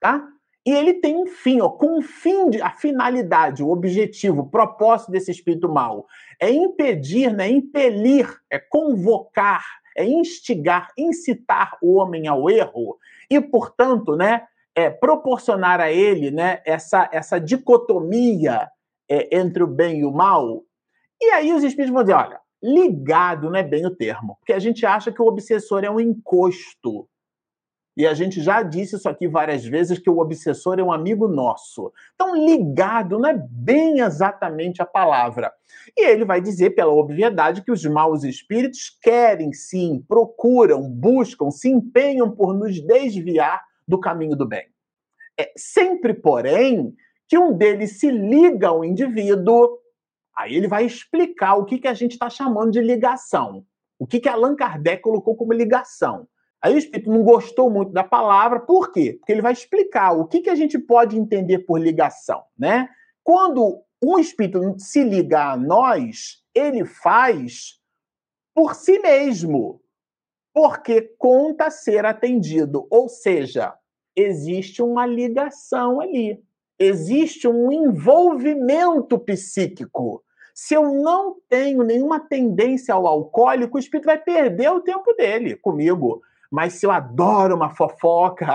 tá? E ele tem um fim, ó, com um fim de a finalidade, o objetivo, o propósito desse espírito mal é impedir, né, impelir, é convocar, é instigar, incitar o homem ao erro e, portanto, né, é proporcionar a ele, né, essa essa dicotomia é, entre o bem e o mal. E aí os espíritos vão dizer, olha, ligado não é bem o termo, porque a gente acha que o obsessor é um encosto. E a gente já disse isso aqui várias vezes que o obsessor é um amigo nosso. Então, ligado não é bem exatamente a palavra. E ele vai dizer, pela obviedade, que os maus espíritos querem sim, procuram, buscam, se empenham por nos desviar do caminho do bem. É sempre, porém, que um deles se liga ao indivíduo Aí ele vai explicar o que, que a gente está chamando de ligação. O que, que Allan Kardec colocou como ligação. Aí o espírito não gostou muito da palavra, por quê? Porque ele vai explicar o que, que a gente pode entender por ligação. Né? Quando um espírito se liga a nós, ele faz por si mesmo, porque conta ser atendido. Ou seja, existe uma ligação ali, existe um envolvimento psíquico. Se eu não tenho nenhuma tendência ao alcoólico, o espírito vai perder o tempo dele comigo. Mas se eu adoro uma fofoca,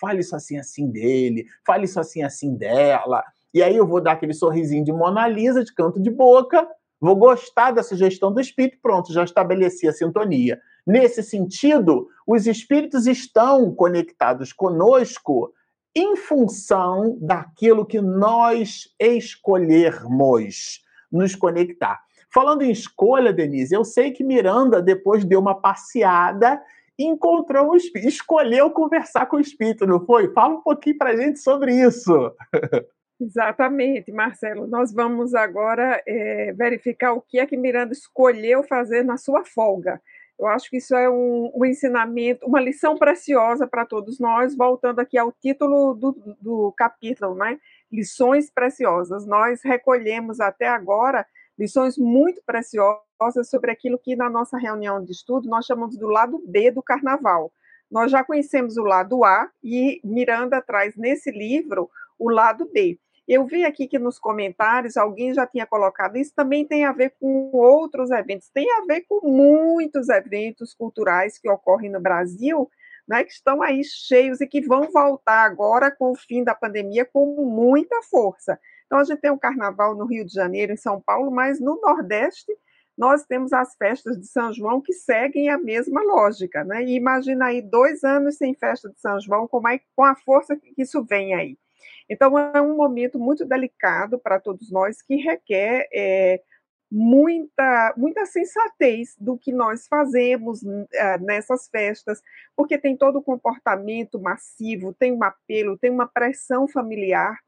fale isso assim assim dele, fale isso assim assim dela. E aí eu vou dar aquele sorrisinho de Mona Lisa, de canto de boca, vou gostar da sugestão do espírito, pronto, já estabeleci a sintonia. Nesse sentido, os espíritos estão conectados conosco em função daquilo que nós escolhermos nos conectar. Falando em escolha, Denise, eu sei que Miranda depois deu uma passeada encontrou um espírito, escolheu conversar com o espírito, não foi? Fala um pouquinho para a gente sobre isso. (laughs) Exatamente, Marcelo. Nós vamos agora é, verificar o que é que Miranda escolheu fazer na sua folga. Eu acho que isso é um, um ensinamento, uma lição preciosa para todos nós, voltando aqui ao título do, do capítulo, né? lições preciosas. Nós recolhemos até agora lições muito preciosas sobre aquilo que na nossa reunião de estudo nós chamamos do lado B do carnaval. Nós já conhecemos o lado A e Miranda traz nesse livro o lado B. Eu vi aqui que nos comentários alguém já tinha colocado isso também tem a ver com outros eventos, tem a ver com muitos eventos culturais que ocorrem no Brasil né, que estão aí cheios e que vão voltar agora com o fim da pandemia com muita força. Então, a gente tem o carnaval no Rio de Janeiro, em São Paulo, mas no Nordeste nós temos as festas de São João que seguem a mesma lógica. Né? E imagina aí dois anos sem festa de São João, com, a, com a força que isso vem aí. Então, é um momento muito delicado para todos nós que requer é, muita, muita sensatez do que nós fazemos uh, nessas festas, porque tem todo o comportamento massivo, tem um apelo, tem uma pressão familiar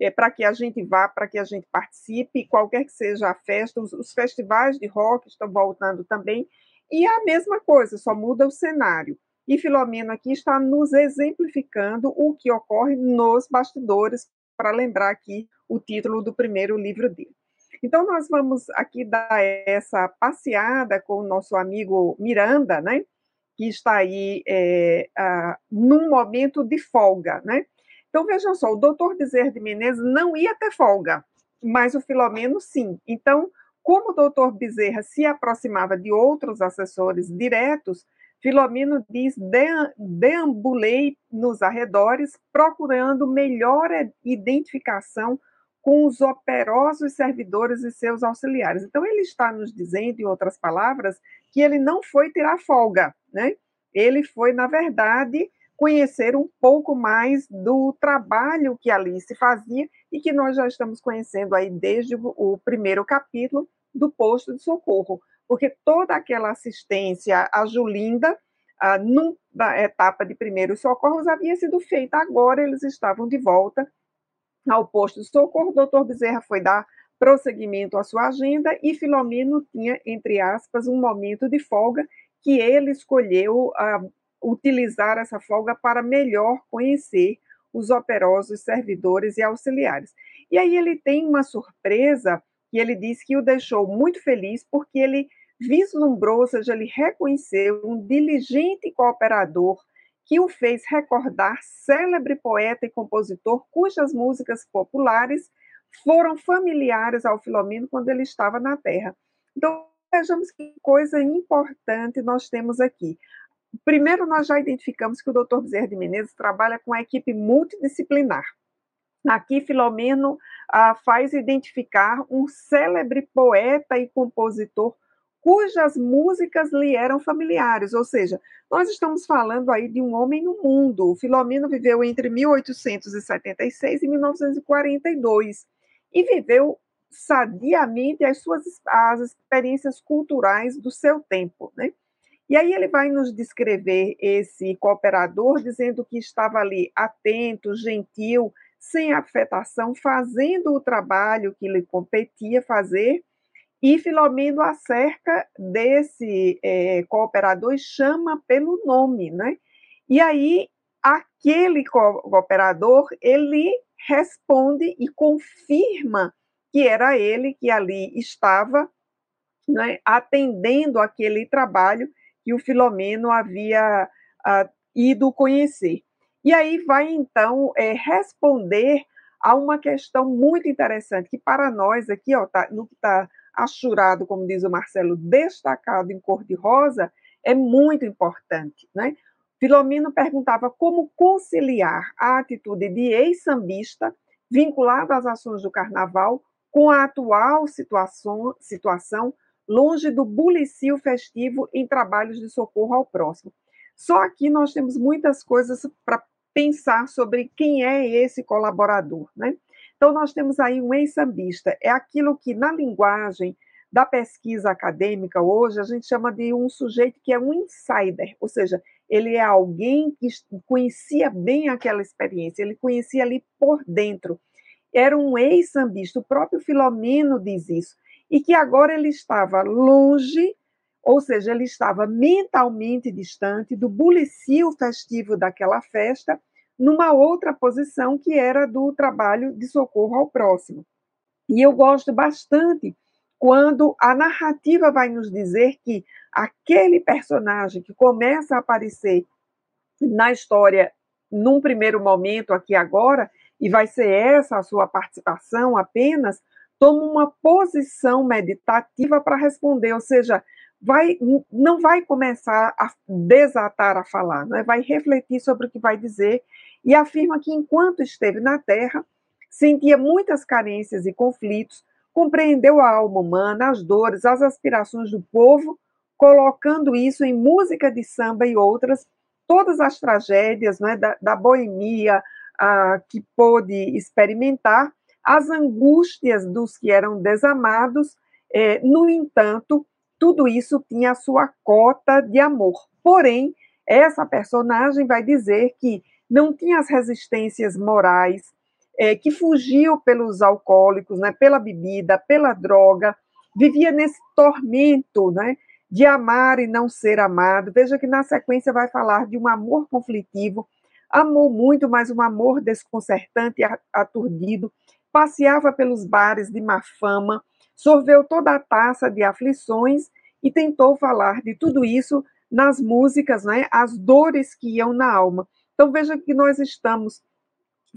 é, para que a gente vá, para que a gente participe, qualquer que seja a festa, os, os festivais de rock estão voltando também, e a mesma coisa, só muda o cenário. E Filomeno aqui está nos exemplificando o que ocorre nos bastidores, para lembrar aqui o título do primeiro livro dele. Então, nós vamos aqui dar essa passeada com o nosso amigo Miranda, né? Que está aí é, num momento de folga, né? Então, vejam só, o doutor Bezerra de Menezes não ia ter folga, mas o Filomeno sim. Então, como o doutor Bezerra se aproximava de outros assessores diretos, Filomeno diz: deambulei nos arredores procurando melhor identificação com os operosos servidores e seus auxiliares. Então, ele está nos dizendo, em outras palavras, que ele não foi tirar folga, né? Ele foi, na verdade, conhecer um pouco mais do trabalho que ali se fazia e que nós já estamos conhecendo aí desde o primeiro capítulo do posto de socorro, porque toda aquela assistência à Julinda, ah, na etapa de primeiros socorros, havia sido feita. Agora eles estavam de volta ao posto de socorro, o doutor Bezerra foi dar prosseguimento à sua agenda e Filomeno tinha, entre aspas, um momento de folga que ele escolheu uh, utilizar essa folga para melhor conhecer os operosos servidores e auxiliares. E aí ele tem uma surpresa que ele diz que o deixou muito feliz porque ele vislumbrou, ou seja, ele reconheceu um diligente cooperador que o fez recordar célebre poeta e compositor cujas músicas populares foram familiares ao Filomeno quando ele estava na Terra. Então, vejamos que coisa importante nós temos aqui. Primeiro, nós já identificamos que o Dr. Bezerra de Menezes trabalha com a equipe multidisciplinar. Aqui, Filomeno ah, faz identificar um célebre poeta e compositor cujas músicas lhe eram familiares, ou seja, nós estamos falando aí de um homem no mundo. O Filomeno viveu entre 1876 e 1942 e viveu sadiamente as suas as experiências culturais do seu tempo, né? E aí ele vai nos descrever esse cooperador dizendo que estava ali atento, gentil, sem afetação, fazendo o trabalho que lhe competia fazer e Filomeno acerca desse é, cooperador e chama pelo nome, né? E aí aquele cooperador ele responde e confirma que era ele que ali estava, né, atendendo aquele trabalho que o Filomeno havia uh, ido conhecer. E aí vai então é, responder a uma questão muito interessante que para nós aqui, ó, tá, no que está achurado, como diz o Marcelo, destacado em cor-de-rosa, é muito importante. Né? Filomeno perguntava como conciliar a atitude de ex-sambista, vinculada às ações do carnaval, com a atual situação, situação longe do bulicio festivo em trabalhos de socorro ao próximo. Só aqui nós temos muitas coisas para pensar sobre quem é esse colaborador. Né? Então, nós temos aí um ex-sambista, é aquilo que na linguagem da pesquisa acadêmica hoje a gente chama de um sujeito que é um insider, ou seja, ele é alguém que conhecia bem aquela experiência, ele conhecia ali por dentro. Era um ex-sambista, o próprio Filomeno diz isso, e que agora ele estava longe, ou seja, ele estava mentalmente distante do bulicio festivo daquela festa numa outra posição que era do trabalho de socorro ao próximo. E eu gosto bastante quando a narrativa vai nos dizer que aquele personagem que começa a aparecer na história num primeiro momento aqui agora e vai ser essa a sua participação apenas toma uma posição meditativa para responder, ou seja, vai, não vai começar a desatar a falar, não é? vai refletir sobre o que vai dizer e afirma que enquanto esteve na Terra, sentia muitas carências e conflitos, compreendeu a alma humana, as dores, as aspirações do povo, colocando isso em música de samba e outras, todas as tragédias né, da, da boemia a, que pôde experimentar, as angústias dos que eram desamados, é, no entanto, tudo isso tinha a sua cota de amor. Porém, essa personagem vai dizer que não tinha as resistências morais, é, que fugiu pelos alcoólicos, né, pela bebida, pela droga, vivia nesse tormento né, de amar e não ser amado. Veja que na sequência vai falar de um amor conflitivo, amou muito, mas um amor desconcertante aturdido, passeava pelos bares de má fama, sorveu toda a taça de aflições e tentou falar de tudo isso nas músicas, né, as dores que iam na alma. Então veja que nós estamos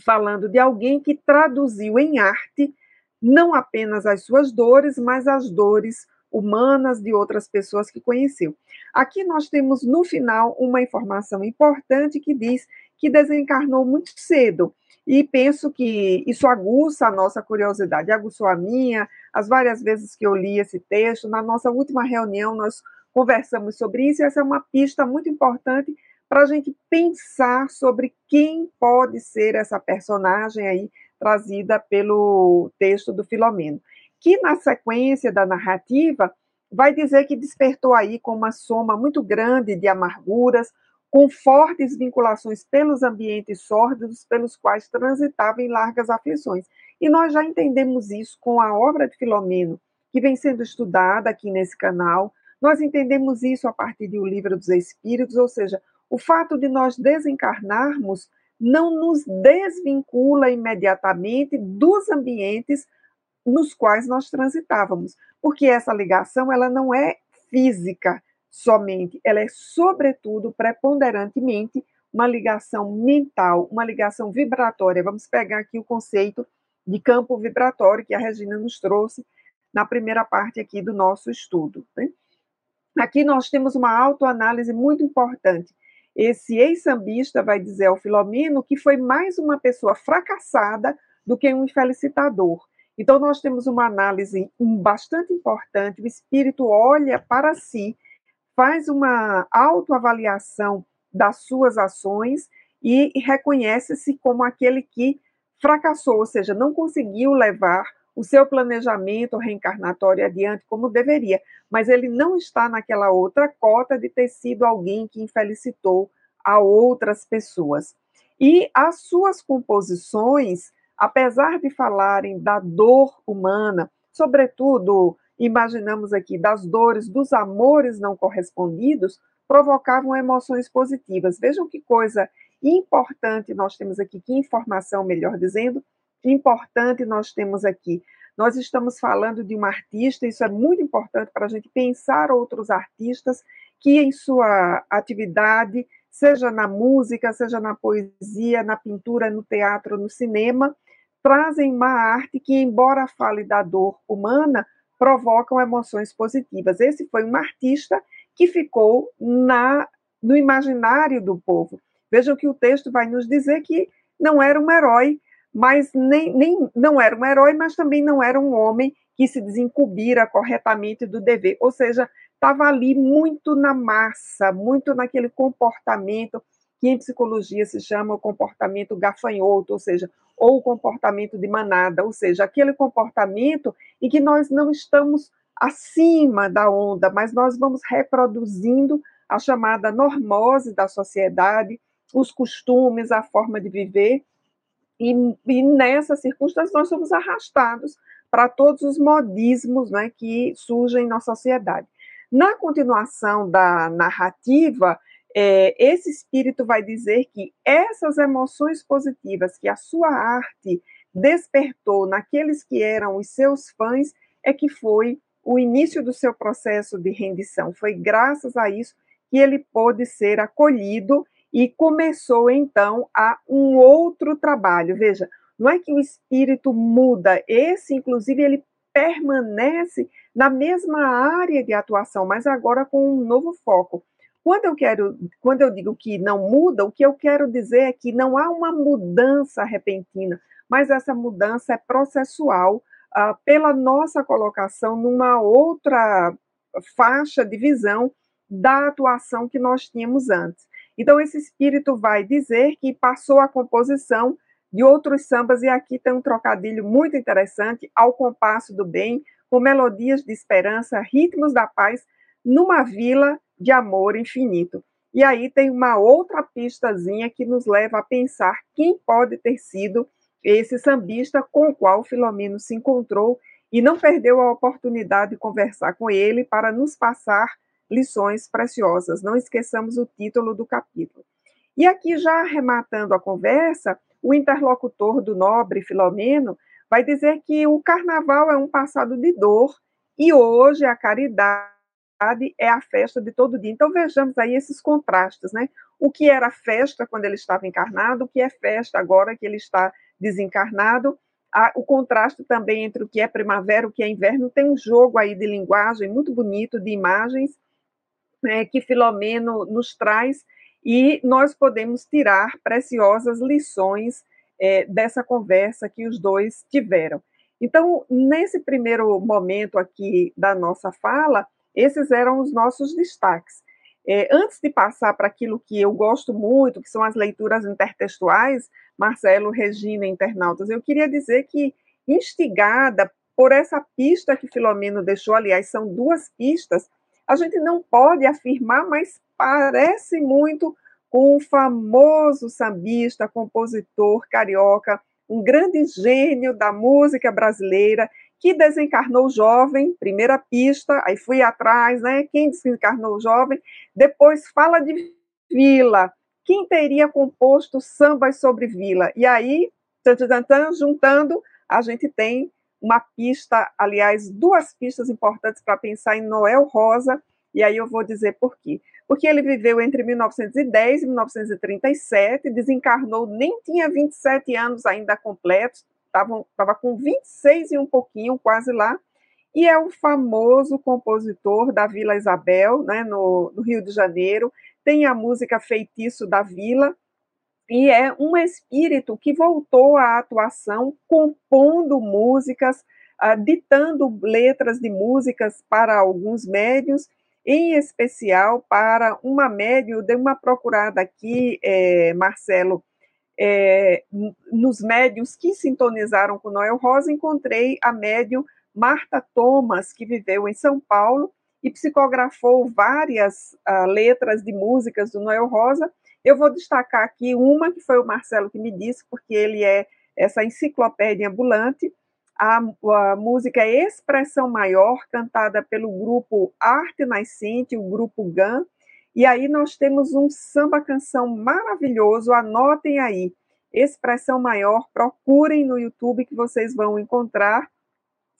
falando de alguém que traduziu em arte não apenas as suas dores, mas as dores humanas de outras pessoas que conheceu. Aqui nós temos no final uma informação importante que diz que desencarnou muito cedo. E penso que isso aguça a nossa curiosidade, aguçou a minha, as várias vezes que eu li esse texto. Na nossa última reunião, nós conversamos sobre isso, e essa é uma pista muito importante para a gente pensar sobre quem pode ser essa personagem aí trazida pelo texto do Filomeno, que na sequência da narrativa vai dizer que despertou aí com uma soma muito grande de amarguras, com fortes vinculações pelos ambientes sórdidos pelos quais transitava em largas aflições. E nós já entendemos isso com a obra de Filomeno, que vem sendo estudada aqui nesse canal. Nós entendemos isso a partir do Livro dos Espíritos, ou seja, o fato de nós desencarnarmos não nos desvincula imediatamente dos ambientes nos quais nós transitávamos, porque essa ligação ela não é física somente, ela é sobretudo preponderantemente uma ligação mental, uma ligação vibratória. Vamos pegar aqui o conceito de campo vibratório que a Regina nos trouxe na primeira parte aqui do nosso estudo. Né? Aqui nós temos uma autoanálise muito importante. Esse ex-sambista vai dizer ao Filomeno que foi mais uma pessoa fracassada do que um infelicitador. Então, nós temos uma análise bastante importante. O espírito olha para si, faz uma autoavaliação das suas ações e reconhece-se como aquele que fracassou, ou seja, não conseguiu levar o seu planejamento reencarnatório adiante como deveria, mas ele não está naquela outra cota de ter sido alguém que infelicitou a outras pessoas. E as suas composições apesar de falarem da dor humana, sobretudo, imaginamos aqui, das dores, dos amores não correspondidos, provocavam emoções positivas. Vejam que coisa importante nós temos aqui, que informação, melhor dizendo, que importante nós temos aqui. Nós estamos falando de um artista, isso é muito importante para a gente pensar outros artistas que, em sua atividade, seja na música, seja na poesia, na pintura, no teatro, no cinema, trazem uma arte que, embora fale da dor humana, provocam emoções positivas. Esse foi um artista que ficou na, no imaginário do povo. Vejam que o texto vai nos dizer que não era um herói, mas nem, nem não era um herói, mas também não era um homem que se desencubira corretamente do dever. Ou seja, estava ali muito na massa, muito naquele comportamento que em psicologia se chama o comportamento gafanhoto, ou seja, ou o comportamento de manada, ou seja, aquele comportamento em que nós não estamos acima da onda, mas nós vamos reproduzindo a chamada normose da sociedade, os costumes, a forma de viver, e, e nessas circunstâncias nós somos arrastados para todos os modismos né, que surgem na sociedade. Na continuação da narrativa, é, esse espírito vai dizer que essas emoções positivas que a sua arte despertou naqueles que eram os seus fãs é que foi o início do seu processo de rendição. Foi graças a isso que ele pôde ser acolhido e começou então a um outro trabalho. Veja, não é que o espírito muda, esse inclusive ele permanece na mesma área de atuação, mas agora com um novo foco. Quando eu quero, quando eu digo que não muda, o que eu quero dizer é que não há uma mudança repentina, mas essa mudança é processual uh, pela nossa colocação numa outra faixa de visão da atuação que nós tínhamos antes. Então, esse espírito vai dizer que passou a composição de outros sambas, e aqui tem um trocadilho muito interessante, ao compasso do bem, com melodias de esperança, ritmos da paz, numa vila de amor infinito. E aí tem uma outra pistazinha que nos leva a pensar quem pode ter sido esse sambista com o qual Filomeno se encontrou e não perdeu a oportunidade de conversar com ele para nos passar lições preciosas. Não esqueçamos o título do capítulo. E aqui, já arrematando a conversa, o interlocutor do nobre Filomeno vai dizer que o carnaval é um passado de dor e hoje a caridade é a festa de todo dia. Então vejamos aí esses contrastes, né? O que era festa quando ele estava encarnado, o que é festa agora que ele está desencarnado. o contraste também entre o que é primavera e o que é inverno tem um jogo aí de linguagem muito bonito, de imagens, é, que Filomeno nos traz e nós podemos tirar preciosas lições é, dessa conversa que os dois tiveram. Então, nesse primeiro momento aqui da nossa fala, esses eram os nossos destaques. É, antes de passar para aquilo que eu gosto muito, que são as leituras intertextuais, Marcelo, Regina, internautas, eu queria dizer que, instigada por essa pista que Filomeno deixou, aliás, são duas pistas, a gente não pode afirmar, mas parece muito com o famoso sambista, compositor carioca, um grande gênio da música brasileira, que desencarnou jovem, primeira pista, aí fui atrás, né? Quem desencarnou jovem, depois fala de Vila, quem teria composto sambas sobre Vila? E aí, tan, tan, tan, juntando, a gente tem uma pista, aliás, duas pistas importantes para pensar em Noel Rosa, e aí eu vou dizer por quê. Porque ele viveu entre 1910 e 1937, desencarnou, nem tinha 27 anos ainda completos, estava com 26 e um pouquinho, quase lá, e é o famoso compositor da Vila Isabel, né, no, no Rio de Janeiro, tem a música Feitiço da Vila, e é um espírito que voltou à atuação compondo músicas, uh, ditando letras de músicas para alguns médios, em especial para uma médio, dei uma procurada aqui, é, Marcelo, é, nos médios que sintonizaram com Noel Rosa, encontrei a médium Marta Thomas, que viveu em São Paulo e psicografou várias uh, letras de músicas do Noel Rosa, eu vou destacar aqui uma que foi o Marcelo que me disse, porque ele é essa enciclopédia ambulante. A, a música é Expressão Maior, cantada pelo grupo Arte Nascente, o grupo GAN. E aí nós temos um samba-canção maravilhoso, anotem aí. Expressão Maior, procurem no YouTube que vocês vão encontrar.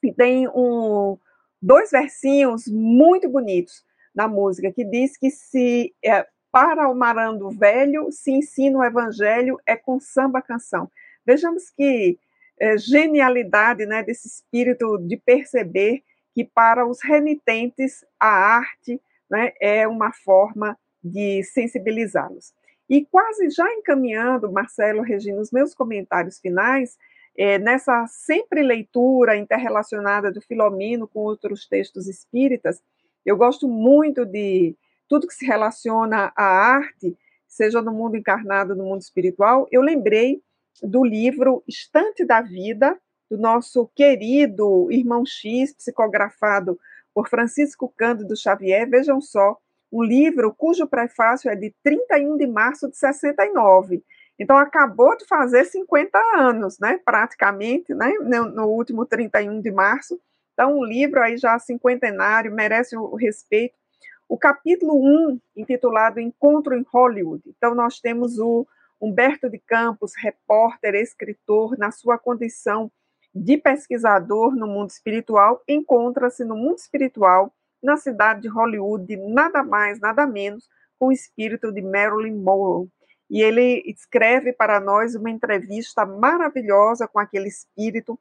E tem um, dois versinhos muito bonitos na música que diz que se é, para o marando velho, se ensina o evangelho é com samba canção. Vejamos que é, genialidade né, desse espírito de perceber que para os renitentes a arte né, é uma forma de sensibilizá-los. E quase já encaminhando, Marcelo, Regina, os meus comentários finais, é, nessa sempre leitura interrelacionada do Filomeno com outros textos espíritas, eu gosto muito de tudo que se relaciona à arte, seja no mundo encarnado, no mundo espiritual, eu lembrei do livro Estante da Vida, do nosso querido irmão X, psicografado por Francisco Cândido Xavier. Vejam só, um livro cujo prefácio é de 31 de março de 69. Então, acabou de fazer 50 anos, né, praticamente, né, no último 31 de março. Então, um livro aí já cinquentenário, merece o respeito o capítulo 1, intitulado Encontro em Hollywood. Então, nós temos o Humberto de Campos, repórter, escritor, na sua condição de pesquisador no mundo espiritual, encontra-se no mundo espiritual, na cidade de Hollywood, nada mais, nada menos, com o espírito de Marilyn Monroe. E ele escreve para nós uma entrevista maravilhosa com aquele espírito,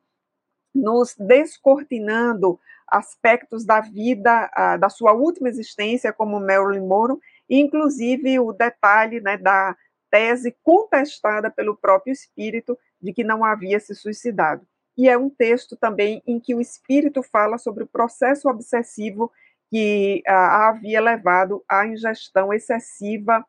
nos descortinando aspectos da vida, da sua última existência como Marilyn Monroe, inclusive o detalhe né, da tese contestada pelo próprio espírito de que não havia se suicidado. E é um texto também em que o espírito fala sobre o processo obsessivo que a havia levado à ingestão excessiva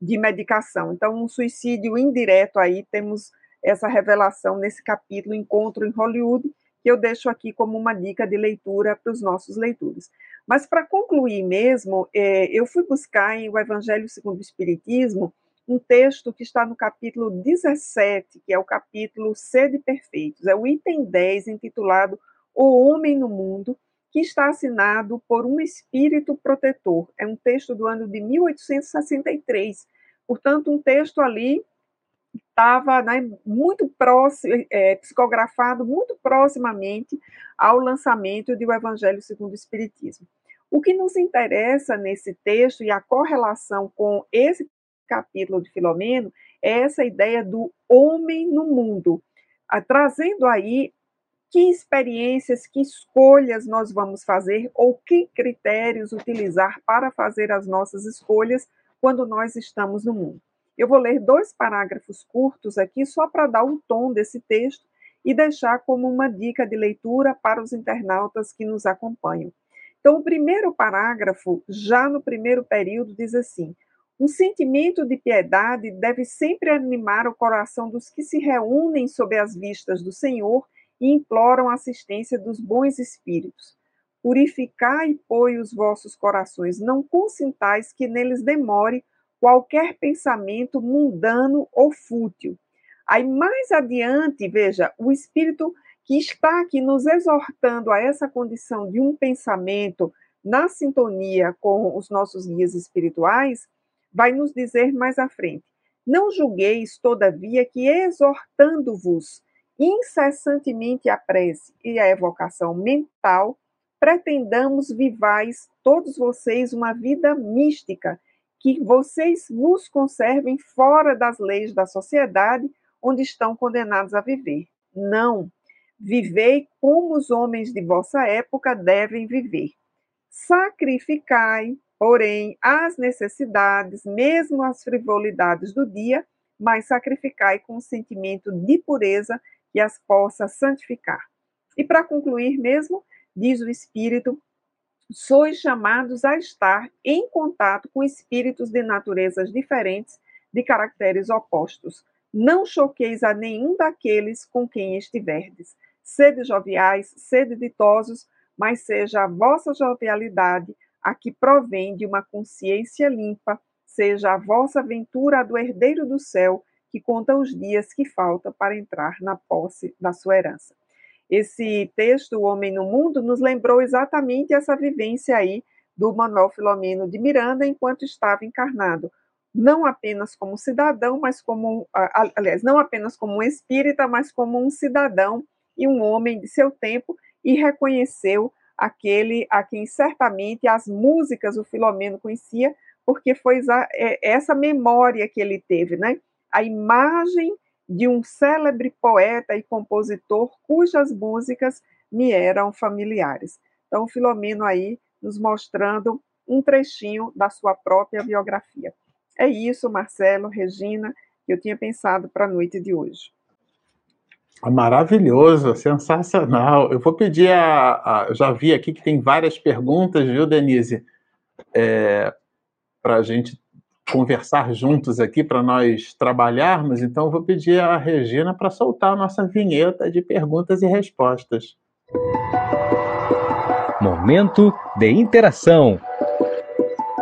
de medicação. Então, um suicídio indireto aí, temos essa revelação nesse capítulo Encontro em Hollywood, que eu deixo aqui como uma dica de leitura para os nossos leitores. Mas para concluir mesmo, é, eu fui buscar em O Evangelho segundo o Espiritismo um texto que está no capítulo 17, que é o capítulo Sede Perfeitos, é o item 10, intitulado O Homem no Mundo, que está assinado por um espírito protetor. É um texto do ano de 1863. Portanto, um texto ali estava né, muito próximo, é, psicografado muito proximamente ao lançamento de O Evangelho segundo o Espiritismo. O que nos interessa nesse texto e a correlação com esse capítulo de Filomeno é essa ideia do homem no mundo, trazendo aí que experiências, que escolhas nós vamos fazer ou que critérios utilizar para fazer as nossas escolhas quando nós estamos no mundo. Eu vou ler dois parágrafos curtos aqui só para dar um tom desse texto e deixar como uma dica de leitura para os internautas que nos acompanham. Então, o primeiro parágrafo, já no primeiro período, diz assim: um sentimento de piedade deve sempre animar o coração dos que se reúnem sob as vistas do Senhor e imploram a assistência dos bons espíritos. Purificai, pois, os vossos corações, não consintais que neles demore qualquer pensamento mundano ou fútil. Aí mais adiante, veja, o espírito que está aqui nos exortando a essa condição de um pensamento na sintonia com os nossos guias espirituais, vai nos dizer mais à frente: Não julgueis, todavia, que exortando-vos incessantemente a prece e a evocação mental, pretendamos vivais todos vocês uma vida mística, que vocês vos conservem fora das leis da sociedade onde estão condenados a viver. Não. Vivei como os homens de vossa época devem viver. Sacrificai, porém, as necessidades, mesmo as frivolidades do dia, mas sacrificai com um sentimento de pureza que as possa santificar. E para concluir mesmo, diz o Espírito, sois chamados a estar em contato com espíritos de naturezas diferentes, de caracteres opostos. Não choqueis a nenhum daqueles com quem estiverdes. Sede joviais, sede ditosos, mas seja a vossa jovialidade a que provém de uma consciência limpa, seja a vossa aventura a do herdeiro do céu, que conta os dias que faltam para entrar na posse da sua herança. Esse texto, O Homem no Mundo, nos lembrou exatamente essa vivência aí do Manuel Filomeno de Miranda enquanto estava encarnado, não apenas como cidadão, mas como, aliás, não apenas como um espírita, mas como um cidadão e um homem de seu tempo e reconheceu aquele a quem certamente as músicas o Filomeno conhecia, porque foi é, essa memória que ele teve, né? a imagem de um célebre poeta e compositor cujas músicas me eram familiares. Então, Filomeno aí nos mostrando um trechinho da sua própria biografia. É isso, Marcelo, Regina, que eu tinha pensado para a noite de hoje. Maravilhoso, sensacional. Eu vou pedir a, a, Eu já vi aqui que tem várias perguntas, viu, Denise? É, para a gente conversar juntos aqui para nós trabalharmos, então vou pedir a Regina para soltar a nossa vinheta de perguntas e respostas. Momento de interação.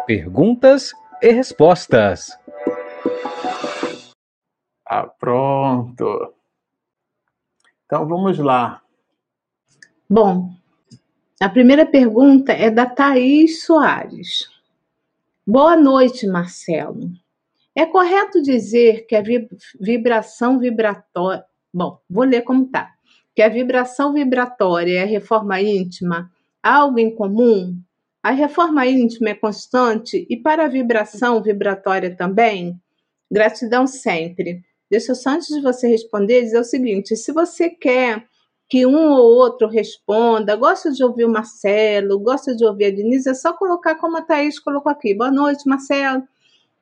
Perguntas e respostas. Ah, pronto. Então vamos lá. Bom, a primeira pergunta é da Thaís Soares. Boa noite, Marcelo. É correto dizer que a vibração vibratória. Bom, vou ler como tá. Que a vibração vibratória é a reforma íntima algo em comum? A reforma íntima é constante e para a vibração vibratória também? Gratidão sempre. Deixa eu só antes de você responder dizer o seguinte: se você quer que um ou outro responda. Gosta de ouvir o Marcelo, gosta de ouvir a Denise, é só colocar como a Thaís colocou aqui. Boa noite, Marcelo.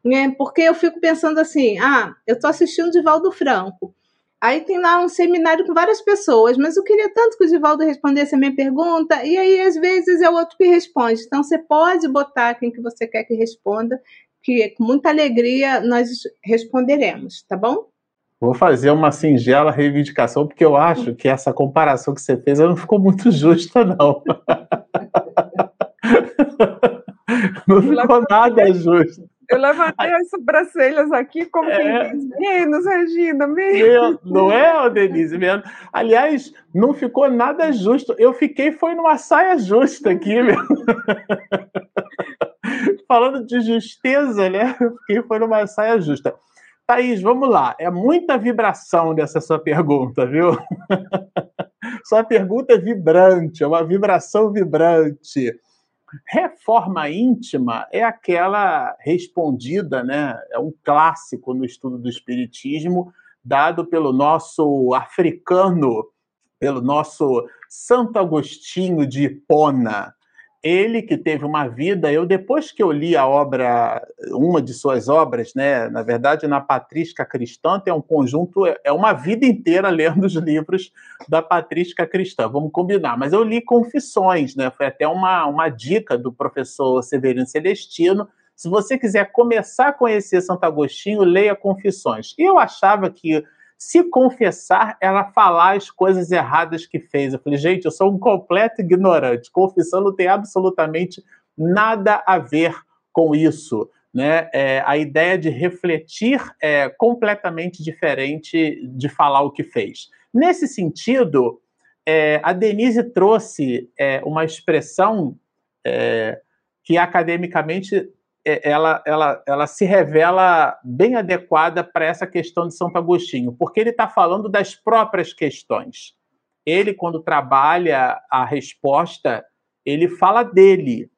É, porque eu fico pensando assim: ah, eu estou assistindo Divaldo Franco. Aí tem lá um seminário com várias pessoas, mas eu queria tanto que o Divaldo respondesse a minha pergunta, e aí às vezes é o outro que responde. Então você pode botar quem que você quer que responda, que com muita alegria nós responderemos, tá bom? Vou fazer uma singela reivindicação, porque eu acho que essa comparação que você fez não ficou muito (laughs) justa, não. (laughs) Não ficou nada justo. Eu levantei as sobrancelhas aqui como é. quem diz, menos, Regina, menos. Não é, Denise? Menos. Aliás, não ficou nada justo. Eu fiquei, foi numa saia justa aqui, meu. (laughs) Falando de justeza, né? Eu fiquei, foi numa saia justa. Thaís, vamos lá. É muita vibração dessa sua pergunta, viu? (laughs) sua pergunta é vibrante, é uma vibração vibrante. Reforma íntima é aquela respondida, né? É um clássico no estudo do espiritismo, dado pelo nosso africano pelo nosso Santo Agostinho de Hipona. Ele que teve uma vida, eu depois que eu li a obra, uma de suas obras, né, na verdade na Patrística Cristã, tem um conjunto, é uma vida inteira (laughs) lendo os livros da Patrística Cristã, vamos combinar, mas eu li Confissões, né, foi até uma, uma dica do professor Severino Celestino, se você quiser começar a conhecer Santo Agostinho, leia Confissões. E eu achava que se confessar era falar as coisas erradas que fez. Eu falei, gente, eu sou um completo ignorante. Confissão não tem absolutamente nada a ver com isso. Né? É, a ideia de refletir é completamente diferente de falar o que fez. Nesse sentido, é, a Denise trouxe é, uma expressão é, que academicamente ela, ela, ela se revela bem adequada para essa questão de Santo Agostinho, porque ele está falando das próprias questões. Ele, quando trabalha a resposta, ele fala dele.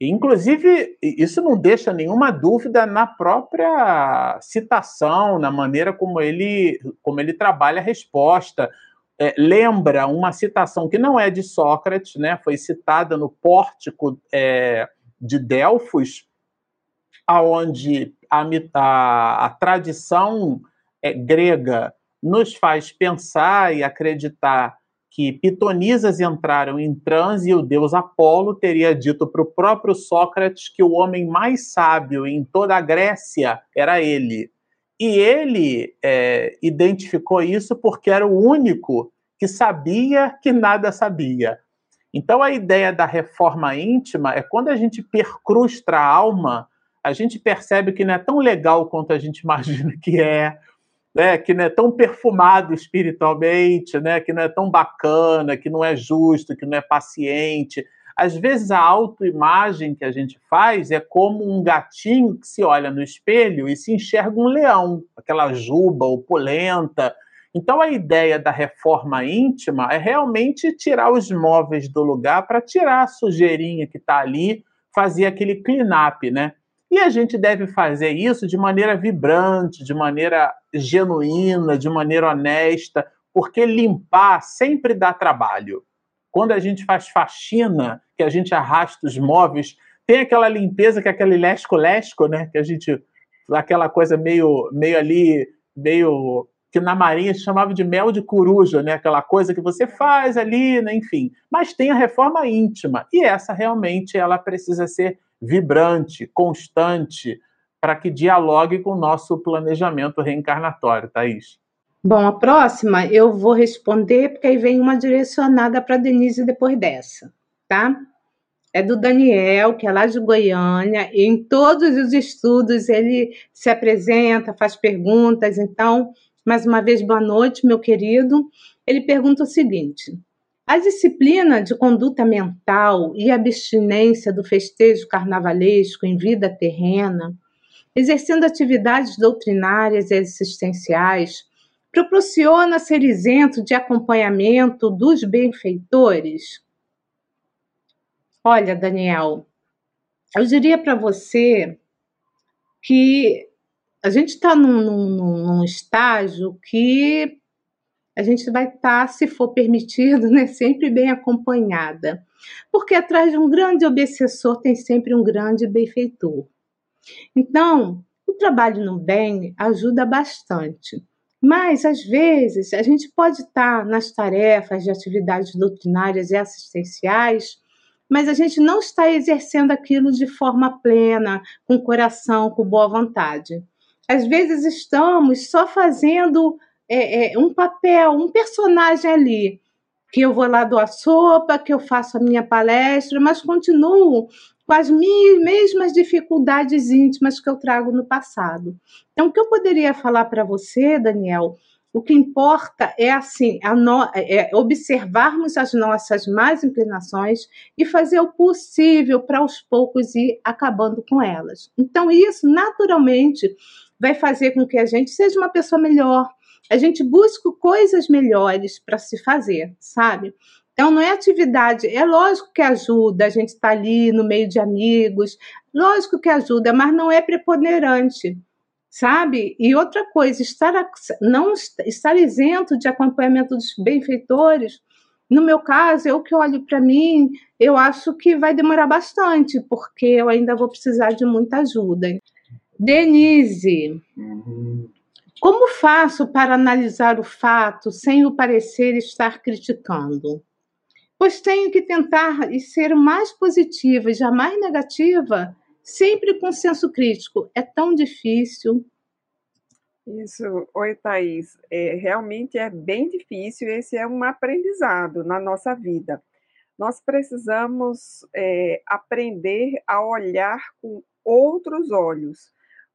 Inclusive, isso não deixa nenhuma dúvida na própria citação, na maneira como ele, como ele trabalha a resposta. É, lembra uma citação que não é de Sócrates, né? foi citada no pórtico é, de Delfos, aonde a, a, a tradição é, grega nos faz pensar e acreditar que pitonisas entraram em transe e o deus Apolo teria dito para o próprio Sócrates que o homem mais sábio em toda a Grécia era ele. E ele é, identificou isso porque era o único que sabia que nada sabia. Então a ideia da reforma íntima é quando a gente percrustra a alma a gente percebe que não é tão legal quanto a gente (laughs) imagina que é, né? que não é tão perfumado espiritualmente, né? que não é tão bacana, que não é justo, que não é paciente. Às vezes a autoimagem que a gente faz é como um gatinho que se olha no espelho e se enxerga um leão, aquela juba opulenta. Então a ideia da reforma íntima é realmente tirar os móveis do lugar para tirar a sujeirinha que está ali, fazer aquele clean-up, né? E a gente deve fazer isso de maneira vibrante, de maneira genuína, de maneira honesta, porque limpar sempre dá trabalho. Quando a gente faz faxina, que a gente arrasta os móveis, tem aquela limpeza que é aquele lesco-lesco, né? Que a gente. aquela coisa meio, meio ali, meio. que na Marinha se chamava de mel de coruja, né? Aquela coisa que você faz ali, né? enfim. Mas tem a reforma íntima, e essa realmente ela precisa ser vibrante, constante, para que dialogue com o nosso planejamento reencarnatório, Thaís. Bom, a próxima eu vou responder, porque aí vem uma direcionada para Denise depois dessa, tá? É do Daniel, que é lá de Goiânia, e em todos os estudos ele se apresenta, faz perguntas. Então, mais uma vez, boa noite, meu querido. Ele pergunta o seguinte: a disciplina de conduta mental e abstinência do festejo carnavalesco em vida terrena, exercendo atividades doutrinárias e existenciais, proporciona ser isento de acompanhamento dos benfeitores? Olha, Daniel, eu diria para você que a gente está num, num, num estágio que a gente vai estar, tá, se for permitido, né, sempre bem acompanhada. Porque atrás de um grande obsessor tem sempre um grande benfeitor. Então, o trabalho no bem ajuda bastante. Mas, às vezes, a gente pode estar tá nas tarefas de atividades doutrinárias e assistenciais, mas a gente não está exercendo aquilo de forma plena, com coração, com boa vontade. Às vezes estamos só fazendo é, é, um papel, um personagem ali, que eu vou lá a sopa, que eu faço a minha palestra, mas continuo com as mesmas dificuldades íntimas que eu trago no passado. Então, o que eu poderia falar para você, Daniel? O que importa é assim, no, é observarmos as nossas más inclinações e fazer o possível para aos poucos ir acabando com elas. Então, isso naturalmente vai fazer com que a gente seja uma pessoa melhor, a gente busca coisas melhores para se fazer, sabe? Então, não é atividade, é lógico que ajuda, a gente está ali no meio de amigos, lógico que ajuda, mas não é preponderante, sabe? E outra coisa, estar não estar isento de acompanhamento dos benfeitores. No meu caso, eu que olho para mim, eu acho que vai demorar bastante, porque eu ainda vou precisar de muita ajuda. Denise, como faço para analisar o fato sem o parecer estar criticando? Pois tenho que tentar e ser mais positiva e jamais negativa sempre com senso crítico. É tão difícil. Isso, oi Thaís, é, realmente é bem difícil, esse é um aprendizado na nossa vida. Nós precisamos é, aprender a olhar com outros olhos,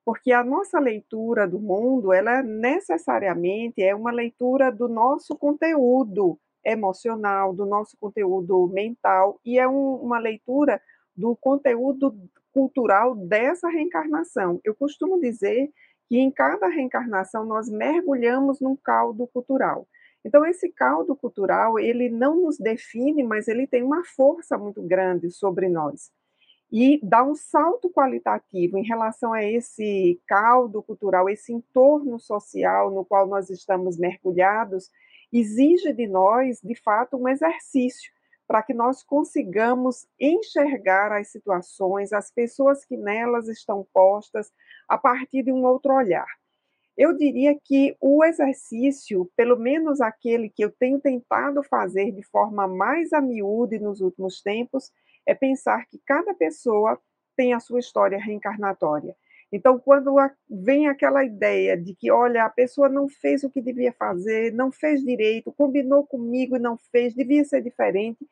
porque a nossa leitura do mundo, ela necessariamente é uma leitura do nosso conteúdo emocional, do nosso conteúdo mental, e é um, uma leitura do conteúdo cultural dessa reencarnação. Eu costumo dizer que em cada reencarnação nós mergulhamos num caldo cultural. Então esse caldo cultural, ele não nos define, mas ele tem uma força muito grande sobre nós. E dá um salto qualitativo em relação a esse caldo cultural, esse entorno social no qual nós estamos mergulhados, exige de nós, de fato, um exercício para que nós consigamos enxergar as situações, as pessoas que nelas estão postas, a partir de um outro olhar. Eu diria que o exercício, pelo menos aquele que eu tenho tentado fazer de forma mais a miúde nos últimos tempos, é pensar que cada pessoa tem a sua história reencarnatória. Então, quando vem aquela ideia de que, olha, a pessoa não fez o que devia fazer, não fez direito, combinou comigo e não fez, devia ser diferente,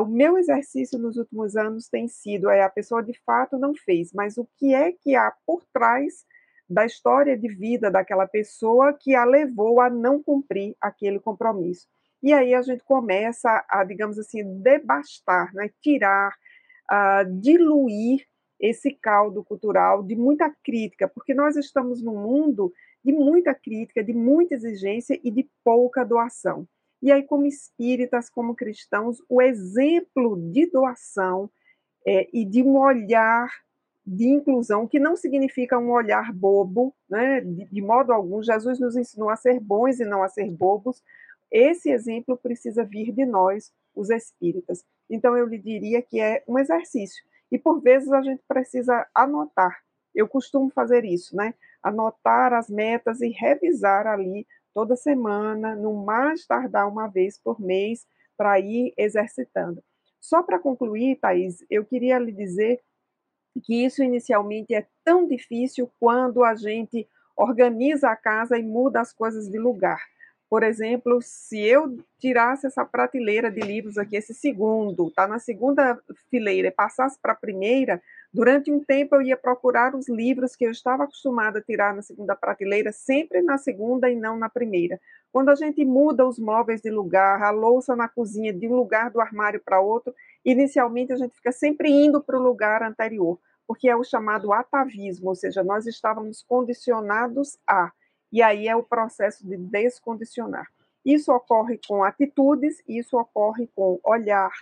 o meu exercício nos últimos anos tem sido é a pessoa de fato não fez, mas o que é que há por trás da história de vida daquela pessoa que a levou a não cumprir aquele compromisso. E aí a gente começa a, digamos assim, debastar, né, tirar, uh, diluir esse caldo cultural de muita crítica, porque nós estamos num mundo de muita crítica, de muita exigência e de pouca doação. E aí, como espíritas, como cristãos, o exemplo de doação é, e de um olhar de inclusão, que não significa um olhar bobo, né? de, de modo algum, Jesus nos ensinou a ser bons e não a ser bobos. Esse exemplo precisa vir de nós, os espíritas. Então, eu lhe diria que é um exercício. E por vezes a gente precisa anotar. Eu costumo fazer isso, né? Anotar as metas e revisar ali toda semana, no mais tardar uma vez por mês, para ir exercitando. Só para concluir, Thaís, eu queria lhe dizer que isso inicialmente é tão difícil quando a gente organiza a casa e muda as coisas de lugar. Por exemplo, se eu tirasse essa prateleira de livros aqui, esse segundo, está na segunda fileira, e passasse para a primeira, durante um tempo eu ia procurar os livros que eu estava acostumada a tirar na segunda prateleira, sempre na segunda e não na primeira. Quando a gente muda os móveis de lugar, a louça na cozinha de um lugar do armário para outro, inicialmente a gente fica sempre indo para o lugar anterior, porque é o chamado atavismo, ou seja, nós estávamos condicionados a e aí é o processo de descondicionar. Isso ocorre com atitudes, isso ocorre com olhar,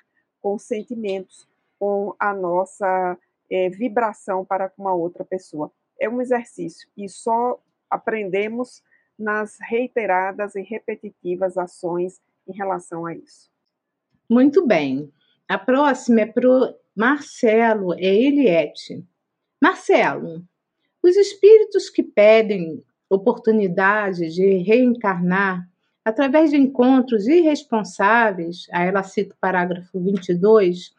com sentimentos, com a nossa é, vibração para com uma outra pessoa. É um exercício e só aprendemos nas reiteradas e repetitivas ações em relação a isso. Muito bem. A próxima é para o Marcelo, é Eliette. Marcelo, os espíritos que pedem oportunidade de reencarnar através de encontros irresponsáveis, aí ela cita o parágrafo 22,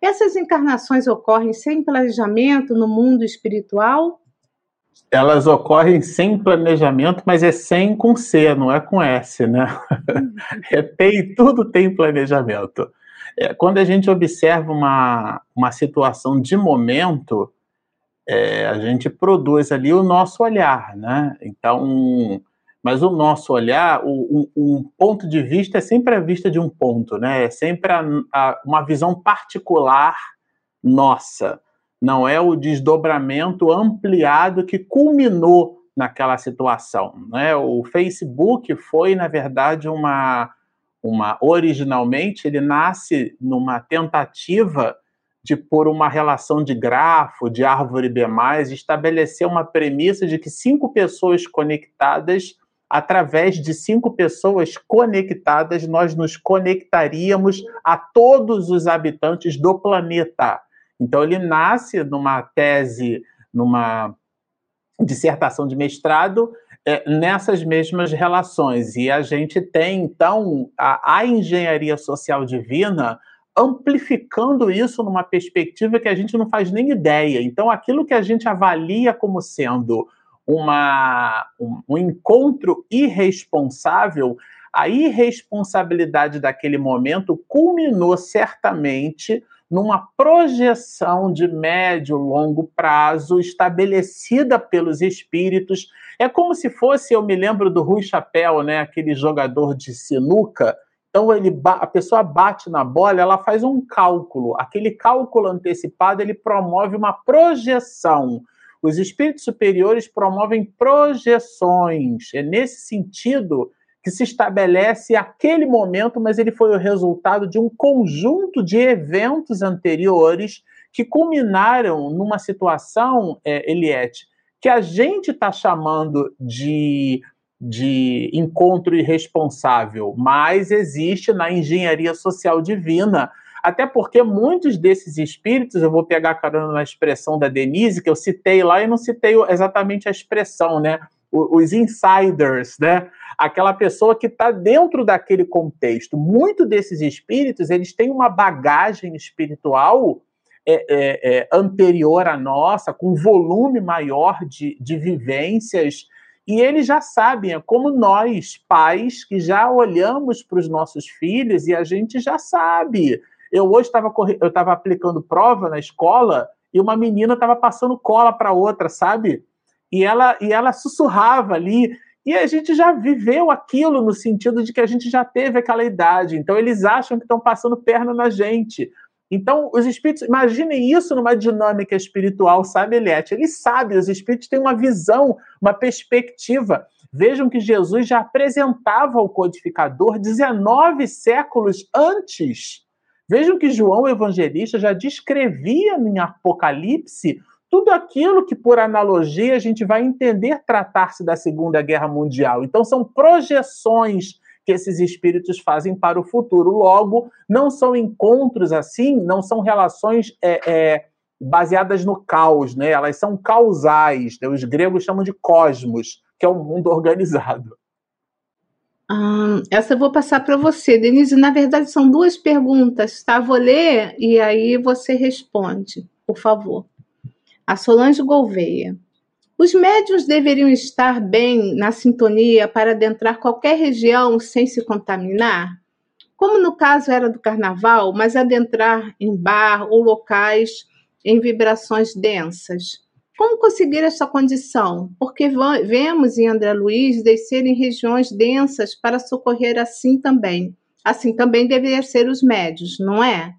essas encarnações ocorrem sem planejamento no mundo espiritual? Elas ocorrem sem planejamento, mas é sem com C, não é com S, né? (laughs) É, tem, tudo tem planejamento. É, quando a gente observa uma, uma situação de momento, é, a gente produz ali o nosso olhar, né? Então, mas o nosso olhar, o, um, um ponto de vista é sempre a vista de um ponto, né? É sempre a, a, uma visão particular nossa. Não é o desdobramento ampliado que culminou naquela situação, né? O Facebook foi, na verdade, uma, uma originalmente ele nasce numa tentativa de por uma relação de grafo, de árvore B+, estabelecer uma premissa de que cinco pessoas conectadas, através de cinco pessoas conectadas, nós nos conectaríamos a todos os habitantes do planeta. Então ele nasce numa tese, numa dissertação de mestrado, é, nessas mesmas relações. E a gente tem, então, a, a engenharia social divina amplificando isso numa perspectiva que a gente não faz nem ideia. Então, aquilo que a gente avalia como sendo uma, um, um encontro irresponsável, a irresponsabilidade daquele momento culminou certamente numa projeção de médio longo prazo estabelecida pelos espíritos. É como se fosse, eu me lembro do Rui Chapéu, né, aquele jogador de sinuca, então ele, a pessoa bate na bola, ela faz um cálculo. Aquele cálculo antecipado ele promove uma projeção. Os espíritos superiores promovem projeções. É nesse sentido que se estabelece aquele momento, mas ele foi o resultado de um conjunto de eventos anteriores que culminaram numa situação, é, Eliette, que a gente está chamando de de encontro irresponsável, mas existe na engenharia social divina. Até porque muitos desses espíritos, eu vou pegar carona na expressão da Denise, que eu citei lá e não citei exatamente a expressão, né? Os insiders, né? Aquela pessoa que está dentro daquele contexto. Muitos desses espíritos, eles têm uma bagagem espiritual é, é, é, anterior à nossa, com volume maior de, de vivências e eles já sabem, é como nós, pais, que já olhamos para os nossos filhos e a gente já sabe. Eu hoje estava aplicando prova na escola e uma menina estava passando cola para outra, sabe? E ela e ela sussurrava ali e a gente já viveu aquilo no sentido de que a gente já teve aquela idade. Então eles acham que estão passando perna na gente. Então, os espíritos, imaginem isso numa dinâmica espiritual, sabe, Eliette? Eles sabem, os espíritos têm uma visão, uma perspectiva. Vejam que Jesus já apresentava o codificador 19 séculos antes. Vejam que João Evangelista já descrevia em Apocalipse tudo aquilo que, por analogia, a gente vai entender tratar-se da Segunda Guerra Mundial. Então, são projeções que esses espíritos fazem para o futuro. Logo, não são encontros assim, não são relações é, é, baseadas no caos, né? Elas são causais. Né? Os gregos chamam de cosmos, que é um mundo (laughs) organizado. Hum, essa eu vou passar para você, Denise. Na verdade, são duas perguntas, tá? Vou ler e aí você responde, por favor. A Solange Gouveia. Os médios deveriam estar bem na sintonia para adentrar qualquer região sem se contaminar? Como no caso era do carnaval, mas adentrar em bar ou locais em vibrações densas. Como conseguir essa condição? Porque vemos em André Luiz descer em regiões densas para socorrer assim também. Assim também deveriam ser os médios, não é?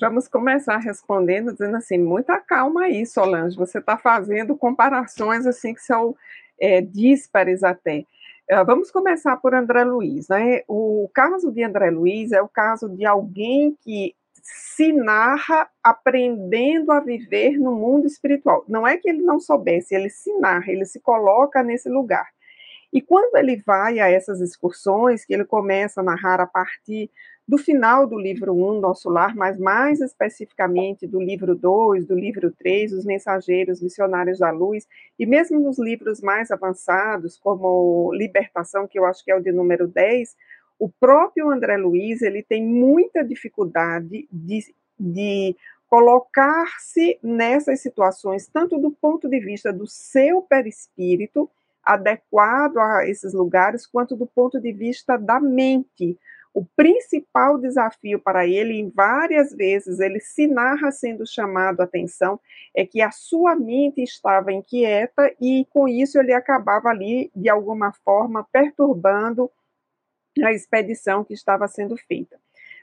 Vamos começar respondendo dizendo assim, muita calma aí, Solange, você está fazendo comparações assim que são é, díspares até. Uh, vamos começar por André Luiz, né? O caso de André Luiz é o caso de alguém que se narra aprendendo a viver no mundo espiritual. Não é que ele não soubesse, ele se narra, ele se coloca nesse lugar. E quando ele vai a essas excursões, que ele começa a narrar a partir do final do livro 1, Nosso Lar, mas mais especificamente do livro 2, do livro 3, Os Mensageiros Missionários da Luz, e mesmo nos livros mais avançados, como Libertação, que eu acho que é o de número 10, o próprio André Luiz ele tem muita dificuldade de, de colocar-se nessas situações, tanto do ponto de vista do seu perispírito, adequado a esses lugares, quanto do ponto de vista da mente, o principal desafio para ele, em várias vezes, ele se narra sendo chamado a atenção, é que a sua mente estava inquieta e com isso ele acabava ali, de alguma forma, perturbando a expedição que estava sendo feita.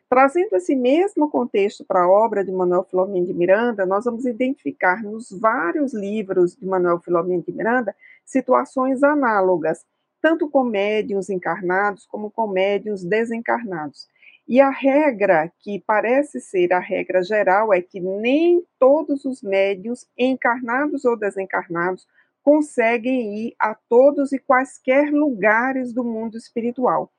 Trazendo esse mesmo contexto para a obra de Manuel Filomeno de Miranda, nós vamos identificar nos vários livros de Manuel Filomeno de Miranda situações análogas tanto com médiuns encarnados como com médiuns desencarnados. E a regra que parece ser a regra geral é que nem todos os médios, encarnados ou desencarnados, conseguem ir a todos e quaisquer lugares do mundo espiritual,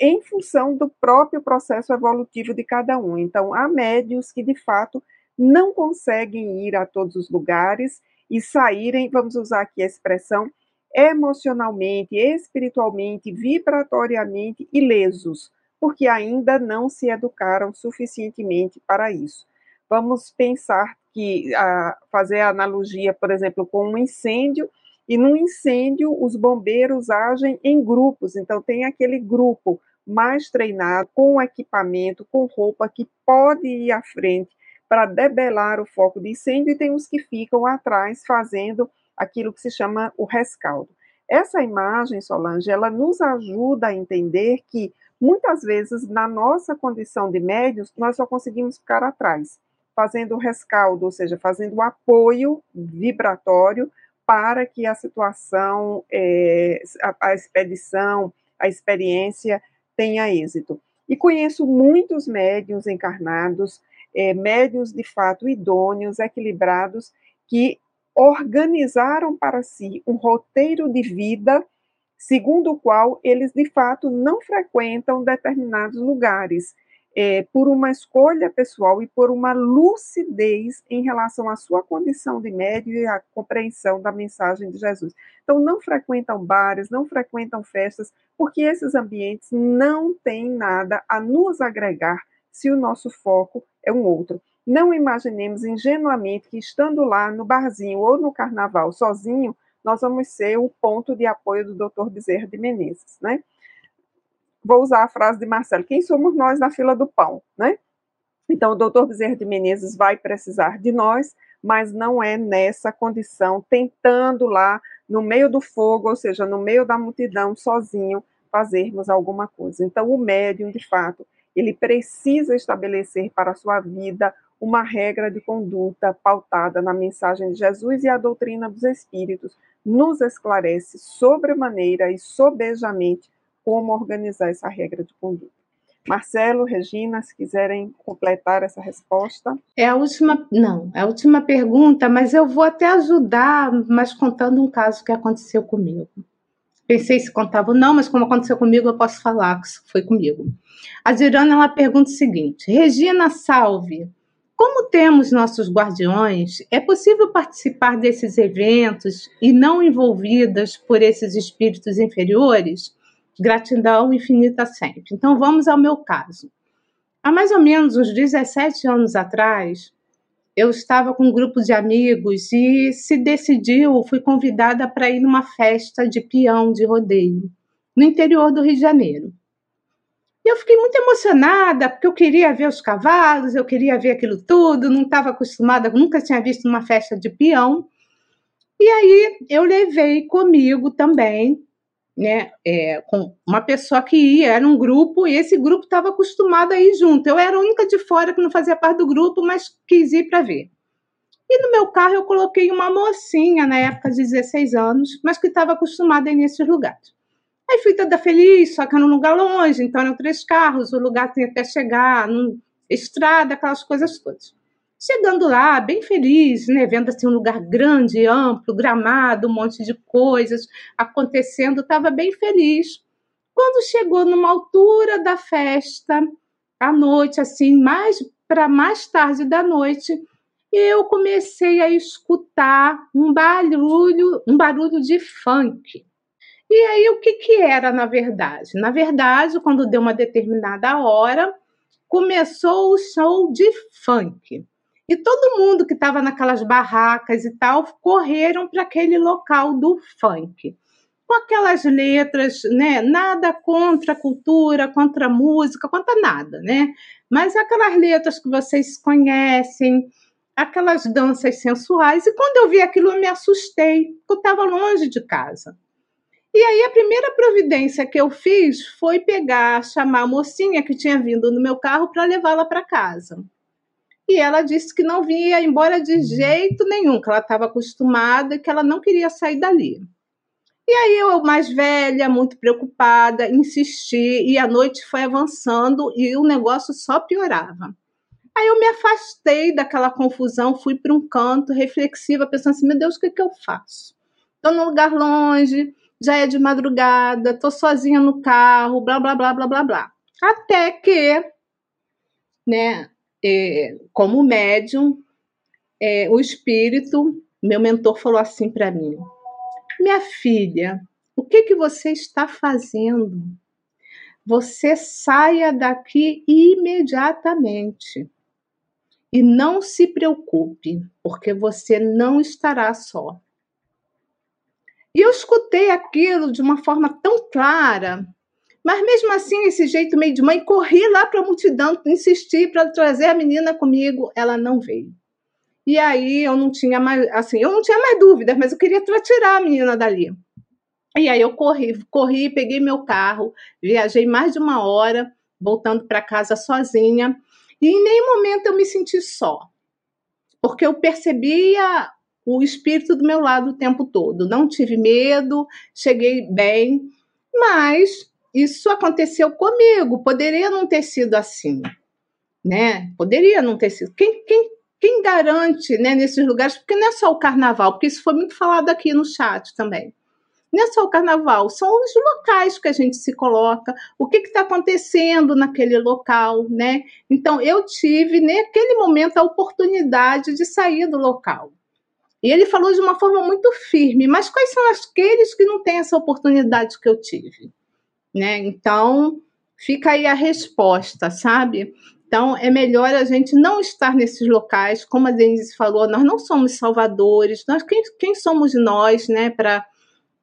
em função do próprio processo evolutivo de cada um. Então, há médios que de fato não conseguem ir a todos os lugares e saírem, vamos usar aqui a expressão, emocionalmente, espiritualmente, vibratoriamente ilesos, porque ainda não se educaram suficientemente para isso. Vamos pensar que a, fazer a analogia, por exemplo, com um incêndio, e no incêndio os bombeiros agem em grupos, então tem aquele grupo mais treinado, com equipamento, com roupa, que pode ir à frente para debelar o foco de incêndio, e tem os que ficam atrás fazendo aquilo que se chama o rescaldo. Essa imagem, Solange, ela nos ajuda a entender que muitas vezes na nossa condição de médios nós só conseguimos ficar atrás, fazendo o rescaldo, ou seja, fazendo o apoio vibratório para que a situação, é, a, a expedição, a experiência tenha êxito. E conheço muitos médios encarnados, é, de fato idôneos, equilibrados, que organizaram para si um roteiro de vida segundo o qual eles de fato não frequentam determinados lugares, é, por uma escolha pessoal e por uma lucidez em relação à sua condição de médio e à compreensão da mensagem de Jesus. Então, não frequentam bares, não frequentam festas, porque esses ambientes não têm nada a nos agregar se o nosso foco é um outro. Não imaginemos ingenuamente que estando lá no barzinho ou no carnaval sozinho, nós vamos ser o ponto de apoio do Dr. Bezerra de Menezes, né? Vou usar a frase de Marcelo, quem somos nós na fila do pão, né? Então, o doutor Bezerra de Menezes vai precisar de nós, mas não é nessa condição, tentando lá, no meio do fogo, ou seja, no meio da multidão, sozinho, fazermos alguma coisa. Então, o médium, de fato, ele precisa estabelecer para a sua vida uma regra de conduta pautada na mensagem de Jesus e a doutrina dos Espíritos nos esclarece sobremaneira e sobejamente como organizar essa regra de conduta. Marcelo, Regina, se quiserem completar essa resposta. É a última, não, é a última pergunta, mas eu vou até ajudar, mas contando um caso que aconteceu comigo. Pensei se contava ou não, mas como aconteceu comigo, eu posso falar que foi comigo. A Dirana ela pergunta o seguinte: Regina, salve. Como temos nossos guardiões, é possível participar desses eventos e não envolvidas por esses espíritos inferiores? Gratidão infinita sempre. Então vamos ao meu caso. Há mais ou menos uns 17 anos atrás, eu estava com um grupo de amigos e se decidiu, fui convidada para ir numa festa de peão de rodeio no interior do Rio de Janeiro. E eu fiquei muito emocionada, porque eu queria ver os cavalos, eu queria ver aquilo tudo, não estava acostumada, nunca tinha visto uma festa de peão. E aí eu levei comigo também, né, é, com uma pessoa que ia, era um grupo, e esse grupo estava acostumado a ir junto. Eu era a única de fora que não fazia parte do grupo, mas quis ir para ver. E no meu carro eu coloquei uma mocinha, na época de 16 anos, mas que estava acostumada a ir nesses lugares. Aí fui toda feliz, só que era num lugar longe, então eram três carros, o lugar tinha até chegar, num, estrada, aquelas coisas todas. Chegando lá, bem feliz, né, vendo assim um lugar grande, amplo, gramado, um monte de coisas acontecendo, estava bem feliz. Quando chegou numa altura da festa, à noite, assim, mais para mais tarde da noite, eu comecei a escutar um barulho, um barulho de funk. E aí, o que, que era, na verdade? Na verdade, quando deu uma determinada hora, começou o show de funk. E todo mundo que estava naquelas barracas e tal correram para aquele local do funk. Com aquelas letras, né? Nada contra a cultura, contra a música, contra nada, né? Mas aquelas letras que vocês conhecem, aquelas danças sensuais. E quando eu vi aquilo, eu me assustei, porque eu estava longe de casa. E aí a primeira providência que eu fiz foi pegar, chamar a mocinha que tinha vindo no meu carro para levá-la para casa. E ela disse que não vinha embora de jeito nenhum, que ela estava acostumada e que ela não queria sair dali. E aí eu, mais velha, muito preocupada, insisti e a noite foi avançando e o negócio só piorava. Aí eu me afastei daquela confusão, fui para um canto reflexiva, pensando assim: meu Deus, o que, que eu faço? Estou num lugar longe, já é de madrugada, estou sozinha no carro, blá, blá, blá, blá, blá, blá. Até que, né, é, como médium, é, o espírito, meu mentor falou assim para mim: minha filha, o que, que você está fazendo? Você saia daqui imediatamente. E não se preocupe, porque você não estará só. E eu escutei aquilo de uma forma tão clara, mas mesmo assim, esse jeito meio de mãe, corri lá para a multidão, insisti para trazer a menina comigo, ela não veio. E aí eu não tinha mais, assim, eu não tinha mais dúvidas, mas eu queria tirar a menina dali. E aí eu corri, corri, peguei meu carro, viajei mais de uma hora, voltando para casa sozinha. E em nenhum momento eu me senti só, porque eu percebia o espírito do meu lado o tempo todo. Não tive medo, cheguei bem, mas isso aconteceu comigo. Poderia não ter sido assim, né? Poderia não ter sido. Quem, quem, quem garante, né, nesses lugares? Porque não é só o carnaval, porque isso foi muito falado aqui no chat também não é só o carnaval, são os locais que a gente se coloca, o que está acontecendo naquele local, né? Então, eu tive naquele momento a oportunidade de sair do local. E ele falou de uma forma muito firme, mas quais são aqueles que não têm essa oportunidade que eu tive? Né? Então, fica aí a resposta, sabe? Então, é melhor a gente não estar nesses locais, como a Denise falou, nós não somos salvadores, nós quem, quem somos nós, né, para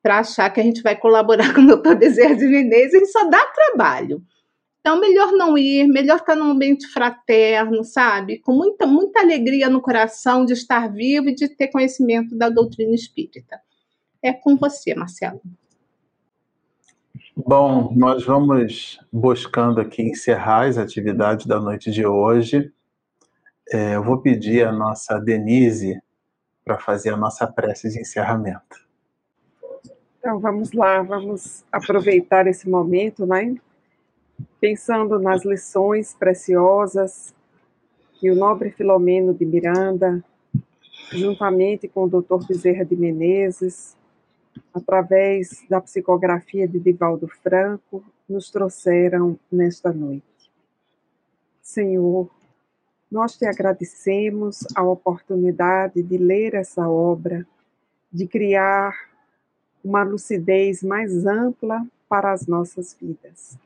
achar que a gente vai colaborar (laughs) com o doutor Bezerra de Menezes, ele só dá trabalho. Então, melhor não ir, melhor estar num ambiente fraterno, sabe? Com muita, muita alegria no coração de estar vivo e de ter conhecimento da doutrina espírita. É com você, Marcelo. Bom, nós vamos buscando aqui encerrar as atividades da noite de hoje. É, eu vou pedir a nossa Denise para fazer a nossa prece de encerramento. Então vamos lá, vamos aproveitar esse momento, né? Pensando nas lições preciosas que o nobre Filomeno de Miranda, juntamente com o Dr. Bezerra de Menezes, através da psicografia de Divaldo Franco, nos trouxeram nesta noite. Senhor, nós te agradecemos a oportunidade de ler essa obra, de criar uma lucidez mais ampla para as nossas vidas.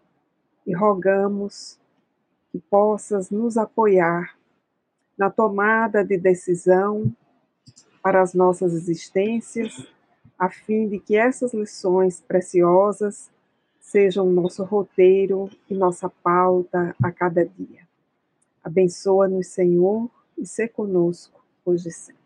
E rogamos que possas nos apoiar na tomada de decisão para as nossas existências, a fim de que essas lições preciosas sejam nosso roteiro e nossa pauta a cada dia. Abençoa-nos, Senhor, e ser conosco hoje e sempre.